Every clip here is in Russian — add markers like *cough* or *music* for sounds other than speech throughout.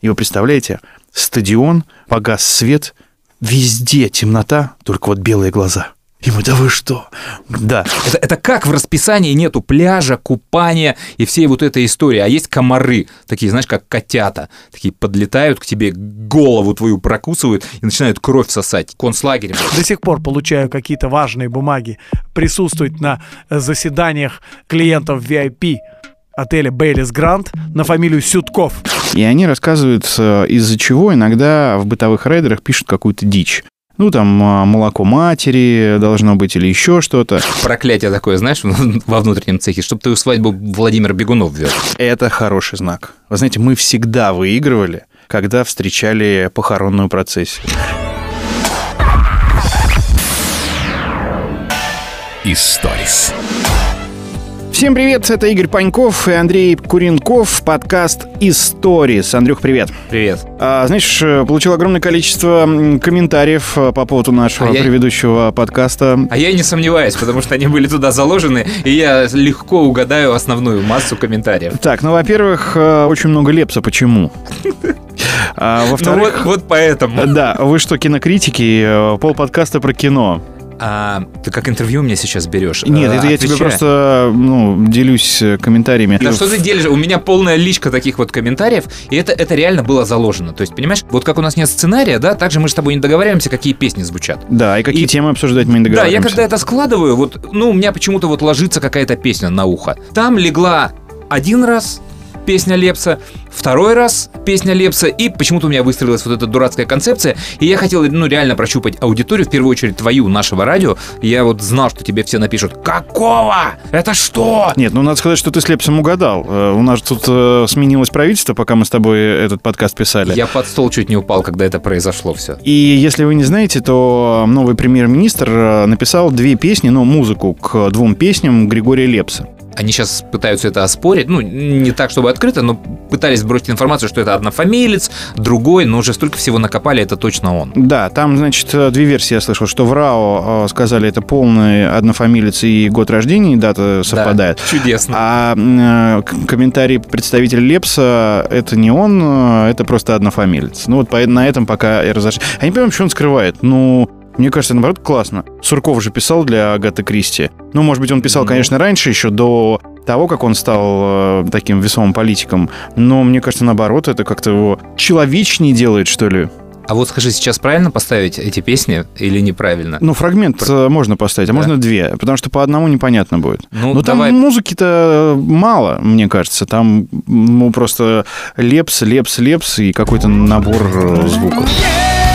И вы представляете, стадион, погас свет, везде темнота, только вот белые глаза. И мы, да вы что? Да. Это, это как в расписании нету пляжа, купания и всей вот этой истории, а есть комары, такие, знаешь, как котята, такие подлетают к тебе, голову твою прокусывают и начинают кровь сосать. Концлагерем. До сих пор получаю какие-то важные бумаги, присутствовать на заседаниях клиентов VIP отеля Бейлис Грант на фамилию Сютков. И они рассказывают, э, из-за чего иногда в бытовых рейдерах пишут какую-то дичь. Ну, там а, молоко матери должно быть или еще что-то. Проклятие такое, знаешь, *laughs* во внутреннем цехе, чтобы твою свадьбу Владимир Бегунов вез. Это хороший знак. Вы знаете, мы всегда выигрывали, когда встречали похоронную процессию. Историс. Всем привет, это Игорь Паньков и Андрей Куренков, подкаст «Историс». Андрюх, привет. Привет. А, знаешь, получил огромное количество комментариев а, по поводу нашего А я- предыдущего подкаста. А я не сомневаюсь, потому что они были туда заложены, и я легко угадаю основную массу комментариев. Так, ну, во-первых, э, очень много лепса. Почему? А, Ну вот, во-вторых, вот поэтому. да, вы что, кинокритики, э, пол подкаста про кино. А, ты как интервью меня сейчас берешь? Нет, это я тебе просто, ну, делюсь э, комментариями. Да что ты делишь? У меня полная личка таких вот комментариев, и это, это реально было заложено. То есть, понимаешь, вот как у нас нет сценария, да, так же мы с тобой не договариваемся, какие песни звучат. Да, и какие И- темы обсуждать мы не Да, я договариваемся. когда это складываю, вот, ну, у меня почему-то вот ложится какая-то песня на ухо. Там легла один раз песня Лепса, второй раз песня Лепса, и почему-то у меня выстроилась вот эта дурацкая концепция, и я хотел, ну, реально прощупать аудиторию, в первую очередь твою, нашего радио. Я вот знал, что тебе все напишут «Какого? Это что?» Нет, ну надо сказать, что ты с Лепсом угадал. Э, У нас тут э, сменилось правительство, пока мы с тобой этот подкаст писали. Я под стол чуть не упал, когда это произошло все. И если вы не знаете, то новый премьер-министр э, написал две песни, ну, музыку к двум песням Григория Лепса. Они сейчас пытаются это оспорить, ну, не так, чтобы открыто, но пытались бросить информацию, что это однофамилец, другой, но уже столько всего накопали, это точно он. Да, там, значит, э, две версии я слышал, что в РАО э, сказали, это полный однофамилец и год рождения, и дата совпадает. Да, чудесно. А э, комментарий представителя Лепса, это не он, это просто однофамилец. Ну вот на этом пока и разошлись. Я не понимаю, что он скрывает. Ну, мне кажется, наоборот, классно. Сурков же писал для Агаты Кристи. Ну, может быть, он писал, Ну. конечно, раньше, еще до того, как он стал э, таким весомым политиком. Но мне кажется, наоборот, это как-то его человечнее делает, что ли. А вот скажи, сейчас правильно поставить эти песни или неправильно? Ну, фрагмент э, можно поставить, а Да. можно две, потому что по одному непонятно будет. Ну, там давай. музыки-то мало, мне кажется. Там ну, просто лепс, лепс, лепс и какой-то набор э, звуков. Есть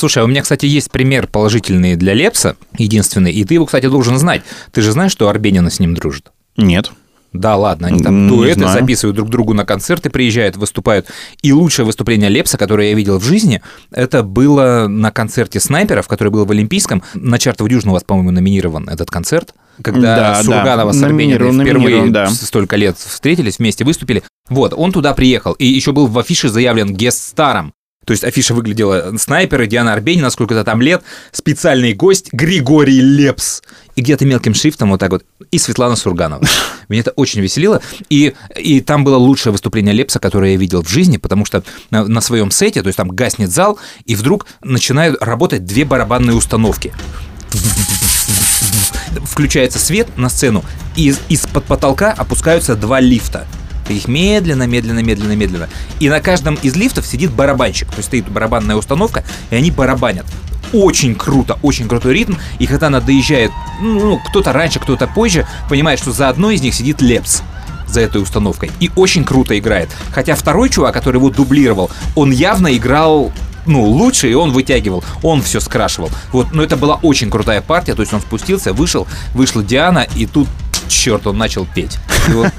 Слушай, а у меня, кстати, есть пример положительный для Лепса, единственный, и ты его, кстати, должен знать. Ты же знаешь, что Арбенина с ним дружит? Нет. Да, ладно, они там не дуэты знаю. записывают друг другу на концерты, приезжают, выступают. И лучшее выступление Лепса, которое я видел в жизни, это было на концерте снайперов, который был в Олимпийском. На чартов Южного у вас, по-моему, номинирован этот концерт. Когда Да, да. Сурганова с Арбениной Номинирован, впервые да. с- столько лет встретились, вместе выступили. Вот, он туда приехал, и еще был в афише заявлен гест-старом. То есть афиша выглядела снайперы, Диана Арбенина, сколько-то там лет, специальный гость Григорий Лепс. И где-то мелким шрифтом вот так вот, и Светлана Сурганова. *laughs* Меня это очень веселило. И, и там было лучшее выступление Лепса, которое я видел в жизни, потому что на, на своем сете, то есть там гаснет зал, и вдруг начинают работать две барабанные установки включается свет на сцену, и из- из-под потолка опускаются два лифта. Их медленно, медленно, медленно, медленно. И на каждом из лифтов сидит барабанщик. То есть стоит барабанная установка, и они барабанят. Очень круто, очень крутой ритм. И когда она доезжает, ну, кто-то раньше, кто-то позже, понимает, что за одной из них сидит Лепс за этой установкой. И очень круто играет. Хотя второй чувак, который его дублировал, он явно играл ну, лучше, и он вытягивал, он все скрашивал. Вот, но это была очень крутая партия, то есть он спустился, вышел, вышла Диана, и тут, черт, он начал петь. И вот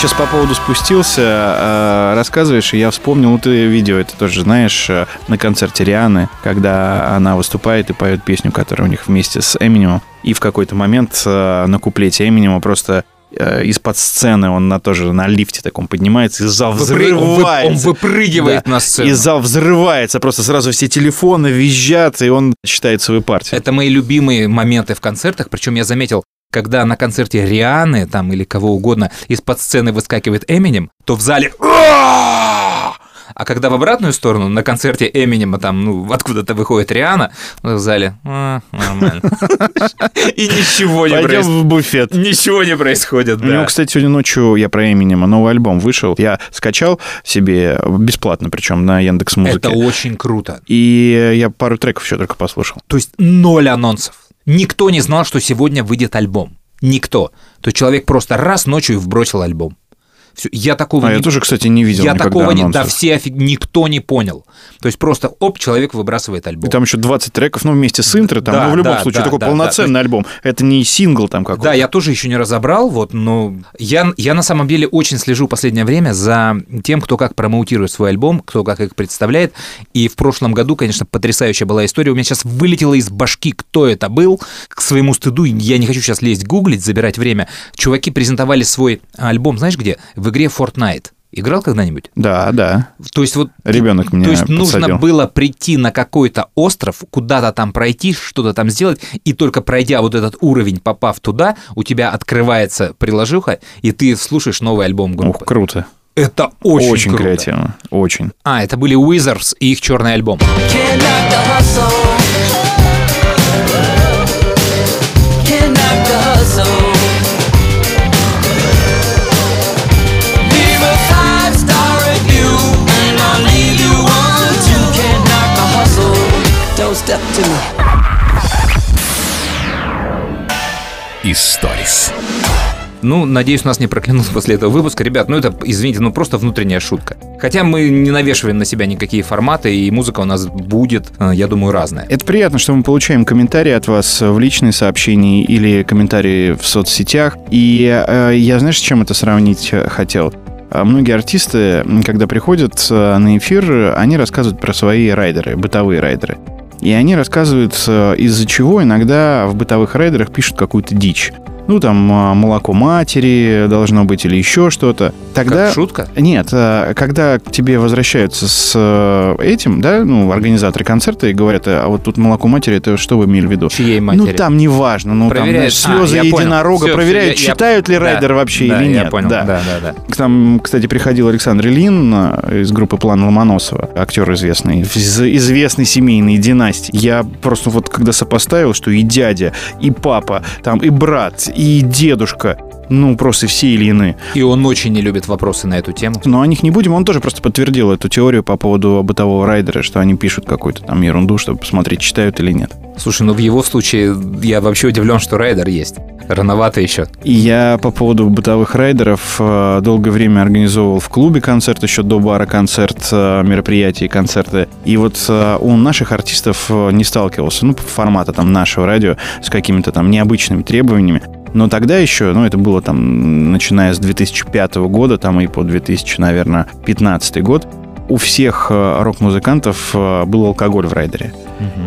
сейчас по поводу спустился, э, рассказываешь, и я вспомнил, ну, ты видео это тоже знаешь, э, на концерте Рианы, когда она выступает и поет песню, которая у них вместе с Эминемом, и в какой-то момент э, на куплете Эминема просто из-под сцены он на, тоже на лифте таком поднимается, и зал он взрывается. он выпрыгивает Да. на сцену. И зал взрывается, просто сразу все телефоны визжат, и он читает свою партию. Это мои любимые моменты в концертах, причем я заметил, когда на концерте Рианы там или кого угодно из-под сцены выскакивает Эминем, то в зале а когда в обратную сторону на концерте Эминема там, ну, откуда-то выходит Риана, в зале «А, нормально. И ничего не происходит. в буфет. Ничего не происходит, У него, да. кстати, сегодня ночью я про Эминема новый альбом вышел. Я скачал себе бесплатно, причем на Яндекс Музыке. Это очень круто. И я пару треков еще только послушал. То есть ноль анонсов. Никто не знал, что сегодня выйдет альбом. Никто. То человек просто раз ночью вбросил альбом. Всё. Я такого А не... я тоже, кстати, не видел Я такого не... Да все офиг... Никто не понял. То есть просто, оп, человек выбрасывает альбом. И там еще 20 треков, ну, вместе с интро, там, Да, ну, в любом да, случае, да, такой да, полноценный альбом. Это не сингл там какой-то. Да, я тоже еще не разобрал, вот, но я, я на самом деле очень слежу в последнее время за тем, кто как промоутирует свой альбом, кто как их представляет. И в прошлом году, конечно, потрясающая была история. У меня сейчас вылетело из башки, кто это был. К своему стыду, я не хочу сейчас лезть гуглить, забирать время. Чуваки презентовали свой альбом, знаешь где? В игре Fortnite. Играл когда-нибудь? Да, да. То есть вот... Ребенок меня То есть нужно подсадил. было прийти на какой-то остров, куда-то там пройти, что-то там сделать, и только пройдя вот этот уровень, попав туда, у тебя открывается приложуха, и ты слушаешь новый альбом Ух, группы. круто. Это очень, Очень, круто. креативно. Очень. А, это были Wizards и их черный альбом. Can't Ну, надеюсь, нас не проклянут *laughs* после этого выпуска. Ребят, ну это, извините, ну просто внутренняя шутка. Хотя мы не навешиваем на себя никакие форматы, и музыка у нас будет, э, я думаю, разная. Это приятно, что мы получаем комментарии от вас в личные сообщения или комментарии в соцсетях. И э, я, знаешь, с чем это сравнить э, хотел? А Многие артисты, когда приходят э, на эфир, они рассказывают про свои райдеры, бытовые райдеры. И они рассказывают, из-за чего иногда в бытовых райдерах пишут какую-то дичь. Ну, там, э, молоко матери должно быть или еще что-то. Тогда... Как шутка? Нет, а, когда к тебе возвращаются с э, этим, да, ну, организаторы концерта и говорят, а вот тут молоко матери, это что вы имели в виду? Чьей матери? Ну, там неважно, ну, Проверяют. там знаешь, слезы А, я единорога Всё, проверяют, всё, я- я- читают ли Да, райдер вообще да, или я нет. понял, да, да, да. Там, кстати, приходил Александр Ильин э, из группы План Ломоносова, актер известный, из известной семейной династии. Я просто вот когда сопоставил, что и дядя, и папа, там и брат, и дедушка, ну, просто все или иные. И он очень не любит вопросы на эту тему. Но о них не будем. Он тоже просто подтвердил эту теорию по поводу бытового райдера, что они пишут какую-то там ерунду, чтобы посмотреть, читают или нет. Слушай, ну в его случае я вообще удивлен, что райдер есть. Рановато еще. И я по поводу бытовых райдеров э, долгое время организовывал в клубе концерт, еще до бара концерт, э, мероприятия и концерты. И вот э, у наших артистов не сталкивался, ну, по формату там нашего радио, с какими-то там необычными требованиями. Но тогда еще, ну, это было там, начиная с 2005 года, там и по 2000, наверное, 15 год, у всех э, рок-музыкантов э, был алкоголь в райдере.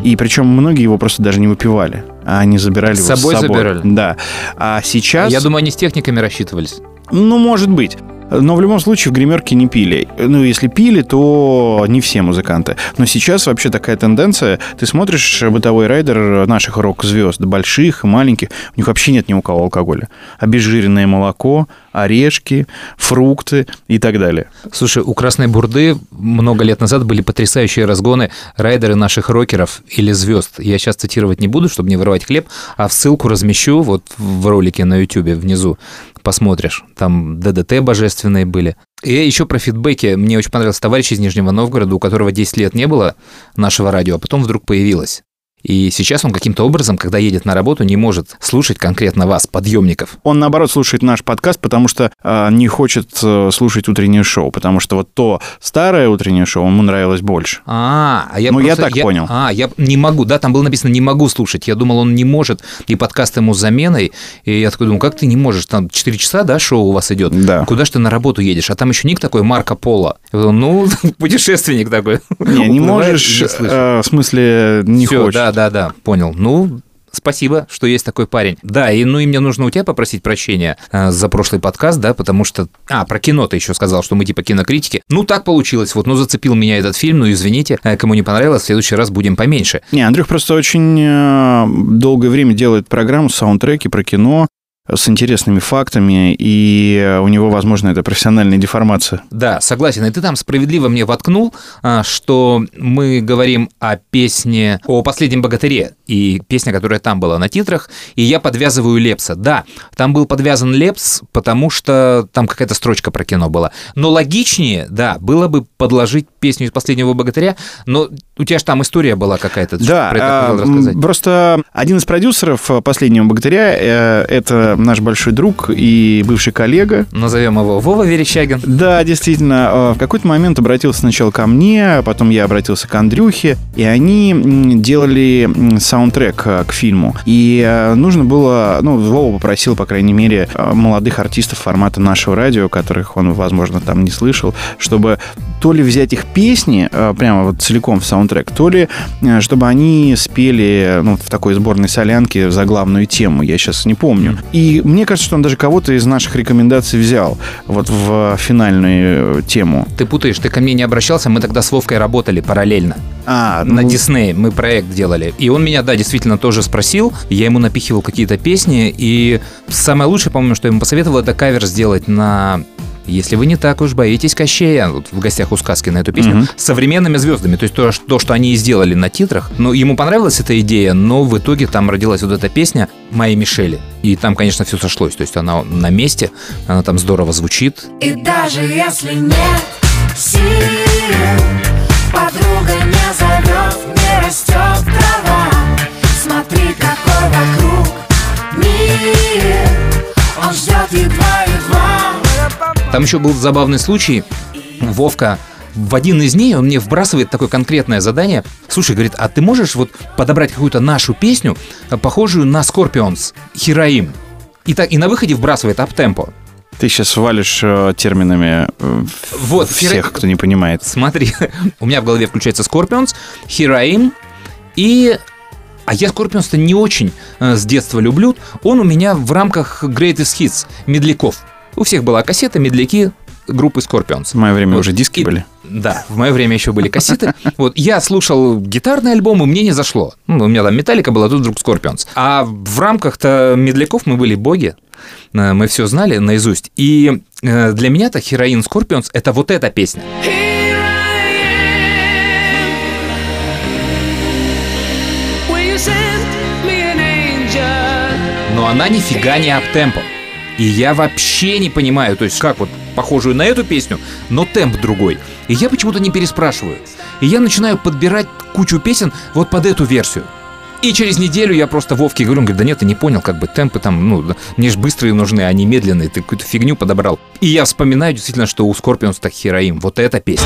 И причем многие его просто даже не выпивали, а они забирали С его собой забирали? Да. А сейчас... Я думаю, они с техниками рассчитывались. Ну, может быть. Но в любом случае в гримерке не пили. Ну, если пили, то не все музыканты. Но сейчас вообще такая тенденция. Ты смотришь бытовой райдер наших рок-звезд, больших и маленьких, у них вообще нет ни у кого алкоголя. Обезжиренное молоко, орешки, фрукты и так далее. Слушай, у Красной Бурды много лет назад были потрясающие разгоны райдеры наших рокеров или звезд. Я сейчас цитировать не буду, чтобы не вырывать хлеб, а ссылку размещу вот в ролике на YouTube внизу. Посмотришь. Там ДДТ божественные были. И еще про фидбэки. Мне очень понравился товарищ из Нижнего Новгорода, у которого 10 лет не было нашего радио, а потом вдруг появилось. И сейчас он каким-то образом, когда едет на работу, не может слушать конкретно вас, подъемников. Он, наоборот, слушает наш подкаст, потому что э, не хочет э, слушать утреннее шоу, потому что вот то старое утреннее шоу ему нравилось больше. А, а я Ну, я просто- так понял. А, я не могу, да, там было написано «не могу слушать». Я думал, он не может, и подкаст ему с заменой. И я такой думаю, как ты не можешь? Там 4 часа, да, шоу у вас идет? Да. Куда ж ты на работу едешь? А там еще ник такой Марко Поло. Я ну, *laughs* путешественник такой. Не, не можешь, не э, в смысле, не Всё, хочешь. Да, да, да, понял. Ну, Спасибо, что есть такой парень. Да, и ну и мне нужно у тебя попросить прощения э, за прошлый подкаст, да, потому что... А, про кино ты еще сказал, что мы типа кинокритики. Ну, так получилось, вот, ну, зацепил меня этот фильм, ну, извините, э, кому не понравилось, в следующий раз будем поменьше. Не, Андрюх просто очень э, долгое время делает программу, саундтреки про кино с интересными фактами, и у него, возможно, это профессиональная деформация. Да, согласен. И ты там справедливо мне воткнул, а, что мы говорим о песне о последнем богатыре и песня, которая там была на титрах, и я подвязываю Лепса. Да, там был подвязан Лепс, потому что там какая-то строчка про кино была. Но логичнее, да, было бы подложить песню из последнего богатыря, но у тебя же там история была какая-то. Да, про это а, просто один из продюсеров «Последнего богатыря» э, это наш большой друг и бывший коллега. Назовем его Вова Верещагин. Да, действительно, э, в какой-то момент обратился сначала ко мне, а потом я обратился к Андрюхе, и они делали саундтрек э, к фильму. И э, нужно было, ну, Вова попросил, по крайней мере, молодых артистов формата нашего радио, которых он, возможно, там не слышал, чтобы то ли взять их песни прямо вот целиком в саундтрек, то ли чтобы они спели ну, в такой сборной солянке за главную тему, я сейчас не помню. И мне кажется, что он даже кого-то из наших рекомендаций взял вот в финальную э, тему. Ты путаешь, ты ко мне не обращался, мы тогда с Вовкой работали параллельно. А, На ну, Дисней мы проект делали. И он меня, да, действительно тоже спросил. Я ему напихивал какие-то песни. И самое лучшее, по-моему, что я ему посоветовал, это кавер сделать на если вы не так уж боитесь Кощея, вот в гостях у сказки на эту песню, Мгм. с современными звездами. То есть то, что- то, что они и сделали на титрах. Но ему понравилась эта идея, но в итоге там родилась вот эта песня «Моей Мишели». И там, конечно, все сошлось. То есть она на месте, она там здорово звучит. И даже если нет сил, подруга не зовет, не растет трава. Смотри, какой вокруг мир, он ждет едва-едва. Там еще был забавный случай. Вовка в один из дней он мне вбрасывает такое конкретное задание. Слушай, говорит, а ты можешь вот подобрать какую-то нашу песню, э, похожую на Scorpions, Here I am? И, так, и на выходе вбрасывает up-tempo. ты сейчас валишь э, терминами э, Вот, всех, Here I- кто не понимает. Смотри, *laughs* у меня в голове включается Scorpions, Here I am и... А я Scorpions-то не очень э, с детства люблю. Он у меня в рамках Greatest Hits, медляков. У всех была кассета, медляки группы Scorpions. В мое время Вот. уже диски И- были. Да, в мое время еще были кассеты. *laughs* Вот я слушал гитарный альбом, и мне не зашло. Ну, у меня там Металлика была, тут вдруг Скорпионс. А в рамках-то медляков мы были боги. Э, Мы все знали наизусть. И э, для меня-то Хероин Скорпионс это вот эта песня. Но она нифига не аптемпо. И я вообще не понимаю, то есть как вот похожую на эту песню, но темп другой. И я почему-то не переспрашиваю. И я начинаю подбирать кучу песен вот под эту версию. И через неделю я просто Вовке говорю, он говорит, да нет, ты не понял, как бы темпы там, ну, мне же быстрые нужны, а не медленные, ты какую-то фигню подобрал. И я вспоминаю действительно, что у Скорпионс так Хероим, вот эта песня.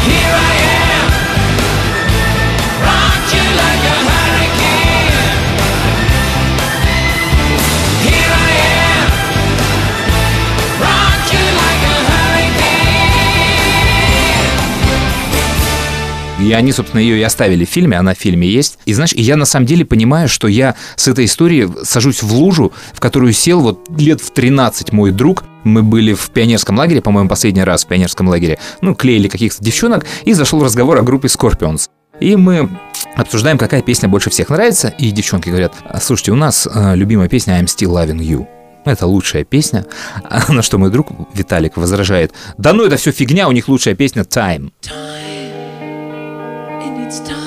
И они, собственно, ее и оставили в фильме, она в фильме есть. И знаешь, я на самом деле понимаю, что я с этой историей сажусь в лужу, в которую сел вот лет в 13 мой друг, Мы были в пионерском лагере, по-моему, последний раз в пионерском лагере. Ну, клеили каких-то девчонок, и зашел разговор о группе Scorpions. И мы обсуждаем, какая песня больше всех нравится, и девчонки говорят, «А, слушайте, у нас э, любимая песня I'm Still Loving You. Это лучшая песня. А *laughs* на что мой друг Виталик возражает, да ну это все фигня, у них лучшая песня Time. And it's time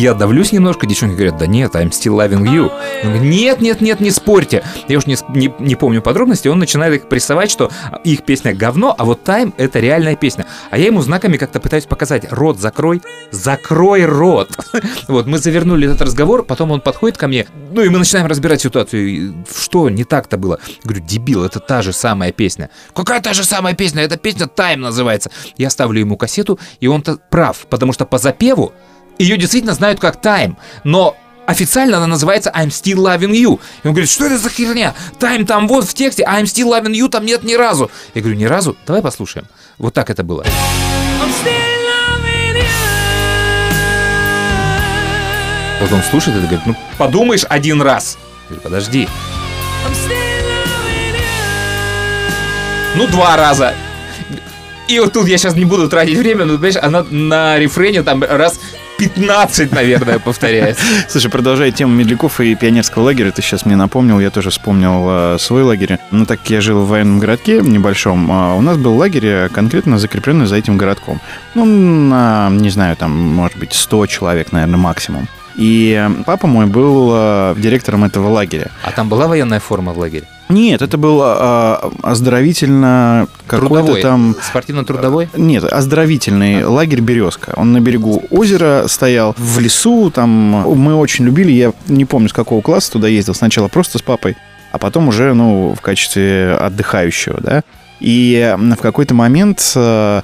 Я давлюсь немножко, девчонки говорят, да нет, I'm still loving you. Нет, нет, нет, не спорьте. Я уж не, не, не помню подробности, он начинает их прессовать, что их песня говно, а вот Time это реальная песня. А я ему знаками как-то пытаюсь показать, рот закрой, закрой рот. *laughs* Вот, мы завернули этот разговор, потом он подходит ко мне, ну и мы начинаем разбирать ситуацию. Что не так-то было? Говорю, дебил, это та же самая песня. Какая та же самая песня? Эта песня Time называется. Я ставлю ему кассету, и он-то прав, потому что по запеву ее действительно знают как Time, но официально она называется I'm Still Loving You. И он говорит, что это за херня? Time там вот в тексте, I'm Still Loving You там нет ни разу. Я говорю, ни разу? Давай послушаем. Вот так это было. I'm still loving you. Вот он слушает это и говорит, ну подумаешь один раз. Я говорю, подожди. I'm still loving you. Ну два раза. И вот тут я сейчас не буду тратить время, но, понимаешь, она на рефрене там раз 15, наверное, повторяется. *laughs* Слушай, продолжая тему медляков и пионерского лагеря, ты сейчас мне напомнил, я тоже вспомнил э, свой лагерь. Ну, так как я жил в военном городке небольшом, а у нас был лагерь э, конкретно закрепленный за этим городком. Ну, на, не знаю, там, может быть, 100 человек, наверное, максимум. И э, папа мой был э, директором этого лагеря. А там была военная форма в лагере? Нет, это был э, оздоровительно какой-то там... Спортивно-трудовой? Нет, оздоровительный лагерь «Березка». Он на берегу озера стоял, в лесу, там мы очень любили, я не помню, с какого класса туда ездил, сначала просто с папой, а потом уже, ну, в качестве отдыхающего, да. И в какой-то момент э,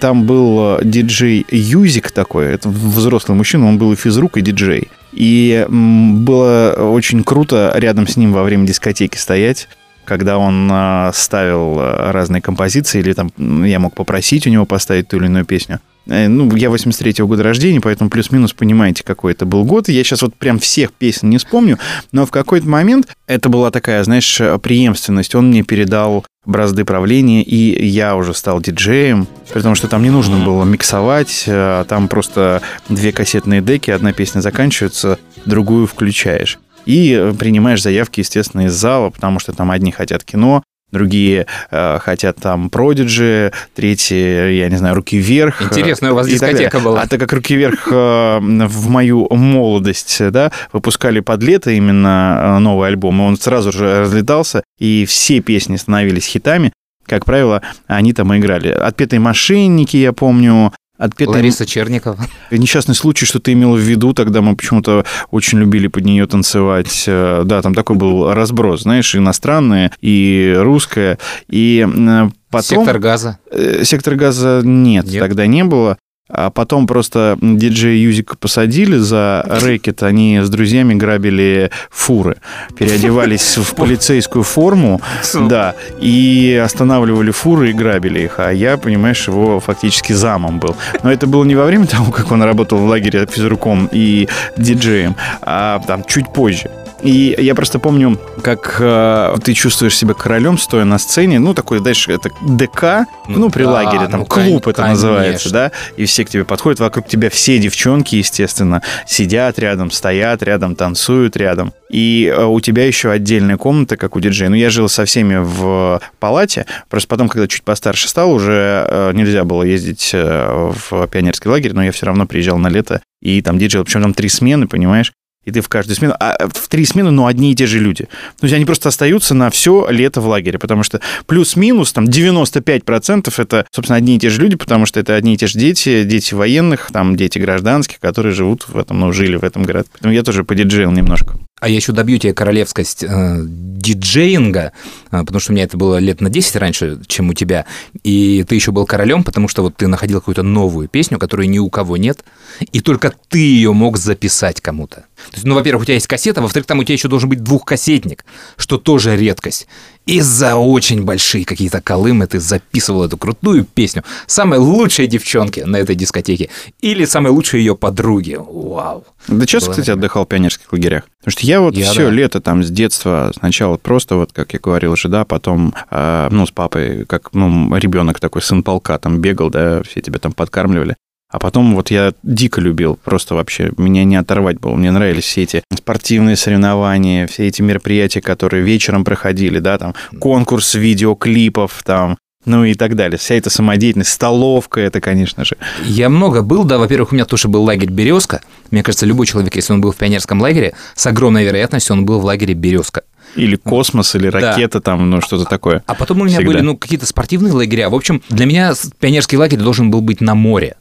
там был диджей Юзик такой, это взрослый мужчина, он был и физрук, и диджей. И было очень круто рядом с ним во время дискотеки стоять, когда он а, ставил разные композиции, или там я мог попросить у него поставить ту или иную песню. Э, Ну, я 83-го года рождения, поэтому плюс-минус понимаете, какой это был год. Я сейчас вот прям всех песен не вспомню, но в какой-то момент это была такая, знаешь, преемственность. Он мне передал бразды правления, и я уже стал диджеем, потому что там не нужно было миксовать, а там просто две кассетные деки, одна песня заканчивается, другую включаешь. И э, принимаешь заявки, естественно, из зала, потому что там одни хотят кино, другие э, хотят там продиджи, третьи, я не знаю, руки вверх. Интересная у вас дискотека была. А так как руки вверх э, в мою молодость, да, выпускали под лето именно э, новый альбом, и он сразу же разлетался, и все песни становились хитами. Как правило, они там играли. «Отпетые мошенники», я помню, «Отпетые Лариса Черникова. *laughs* Несчастный случай, что ты имел в виду, тогда мы почему-то очень любили под нее танцевать. Э, Да, там такой был *laughs* разброс, знаешь, иностранное и русское. И э, потом... Сектор газа. Э, Сектор газа нет, Нет? тогда не было. А потом просто диджей Юзика посадили за рэкет, они с друзьями грабили фуры, переодевались в полицейскую форму, да, и останавливали фуры и грабили их, а я, понимаешь, его фактически замом был. Но это было не во время того, как он работал в лагере физруком и диджеем, а там чуть позже. И я просто помню, как э, ты чувствуешь себя королем, стоя на сцене. Ну, такой, знаешь, это ДК, ну, Ну при да, лагере, там ну, клуб кон- это называется, да, и все к тебе подходят, вокруг тебя все девчонки, естественно, сидят рядом, стоят рядом, танцуют рядом. И э, у тебя еще отдельная комната, как у диджея. Ну, я жил со всеми в палате, просто потом, когда чуть постарше стал, уже э, нельзя было ездить э, в пионерский лагерь, но я все равно приезжал на лето, и там диджей, причем там три смены, понимаешь? И ты в каждую смену, а в три смены, но одни и те же люди. То есть они просто остаются на все лето в лагере, потому что плюс-минус там 95% это, собственно, одни и те же люди, потому что это одни и те же дети, дети военных, там дети гражданских, которые живут в этом, ну, жили в этом городе. Поэтому я тоже подиджеил немножко. А я еще добью тебе королевскость э, диджеинга, э, потому что у меня это было лет на 10 раньше, чем у тебя, и ты еще был королем, потому что вот ты находил какую-то новую песню, которой ни у кого нет, и только ты ее мог записать кому-то. То есть, ну, во-первых, у тебя есть кассета, во-вторых, там у тебя еще должен быть двухкассетник, что тоже редкость. И за очень большие какие-то колымы ты записывал эту крутую песню самой лучшей девчонки на этой дискотеке или самой лучшей ее подруги. Вау. Да часто, кстати, отдыхал в пионерских лагерях. Потому что я вот Я все да. лето там с детства сначала просто вот, как я говорил уже, да, потом, э, ну, с папой, как, ну, ребенок такой, сын полка, там бегал, да, все тебя там подкармливали. А потом вот я дико любил, просто вообще меня не оторвать было. Мне нравились все эти спортивные соревнования, все эти мероприятия, которые вечером проходили, да, там конкурс видеоклипов, там, ну и так далее. Вся эта самодеятельность, столовка, это, конечно же. Я много был, да, во-первых, у меня тоже был лагерь «Березка». Мне кажется, любой человек, если он был в пионерском лагере, с огромной вероятностью он был в лагере «Березка». Или космос, или Да. ракета, там, ну, что-то такое. А потом у меня Всегда. были, ну, какие-то спортивные лагеря. В общем, для меня пионерский лагерь должен был быть на море.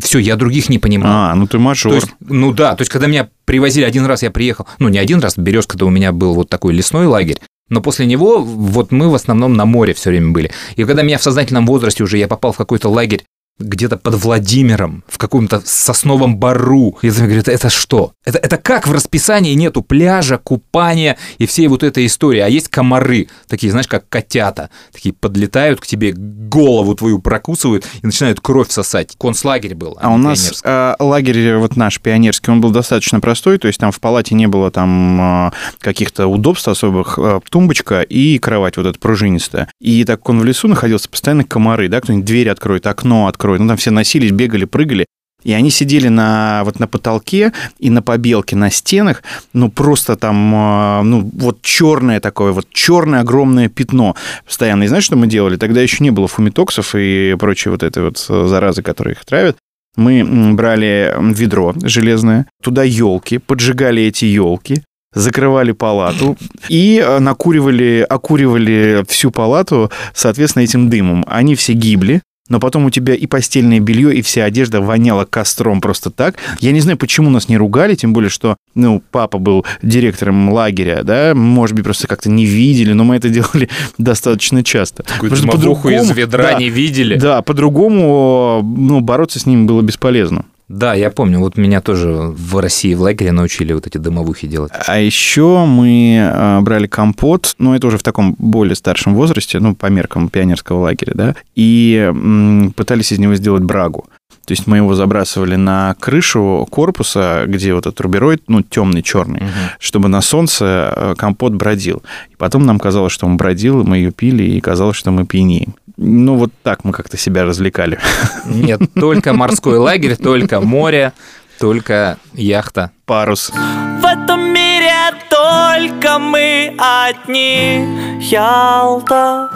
Все, я других не понимал. А, ну ты мажор. То есть, ну да, то есть, когда меня привозили один раз, я приехал, ну, не один раз, Березка-то у меня был вот такой лесной лагерь, но после него вот мы в основном на море все время были. И когда меня в сознательном возрасте уже я попал в какой-то лагерь где-то под Владимиром, в каком-то сосновом бару. И я говорю, это что? Это, это как в расписании нету пляжа, купания и всей вот этой истории, а есть комары, такие, знаешь, как котята, такие подлетают к тебе, голову твою прокусывают и начинают кровь сосать. Концлагерь был. А не у нас э, лагерь вот наш пионерский, он был достаточно простой, то есть там в палате не было там э, каких-то удобств особых, э, тумбочка и кровать вот эта пружинистая. И так как он в лесу находился, постоянно комары, да, кто-нибудь дверь откроет, окно откроет, ну там все носились, бегали, прыгали. И они сидели на, вот на потолке и на побелке на стенах, ну просто там, э, ну вот черное такое, вот черное огромное пятно постоянно. И знаешь, что мы делали? Тогда еще не было фумитоксов и прочей вот этой вот э, заразы, которые их травят. Мы брали ведро железное, туда елки, поджигали эти елки, закрывали палату и э, накуривали, окуривали всю палату, соответственно, этим дымом. Они все гибли, но потом у тебя и постельное белье, и вся одежда воняла костром просто так. Я не знаю, почему нас не ругали, тем более, что, ну, папа был директором лагеря, да, может быть, просто как-то не видели, но мы это *laughs* делали достаточно часто. Какую-то дымовуху из ведра да, не видели. Да, по-другому, ну, бороться с ним было бесполезно. Да, я помню, вот меня тоже в России в лагере научили вот эти дымовухи делать. А еще мы э, брали компот, ну, это уже в таком более старшем возрасте, ну, по меркам пионерского лагеря, да, и пытались из него сделать брагу. То есть мы его забрасывали на крышу корпуса, где вот этот рубероид, ну, темный, черный, чтобы на солнце э, компот бродил. И потом нам казалось, что он бродил, и мы ее пили, и казалось, что мы пьянеем. Ну, вот так мы как-то себя развлекали. *laughs* Нет, только морской лагерь, только море, только яхта. Парус. В этом мире только мы одни Ялта,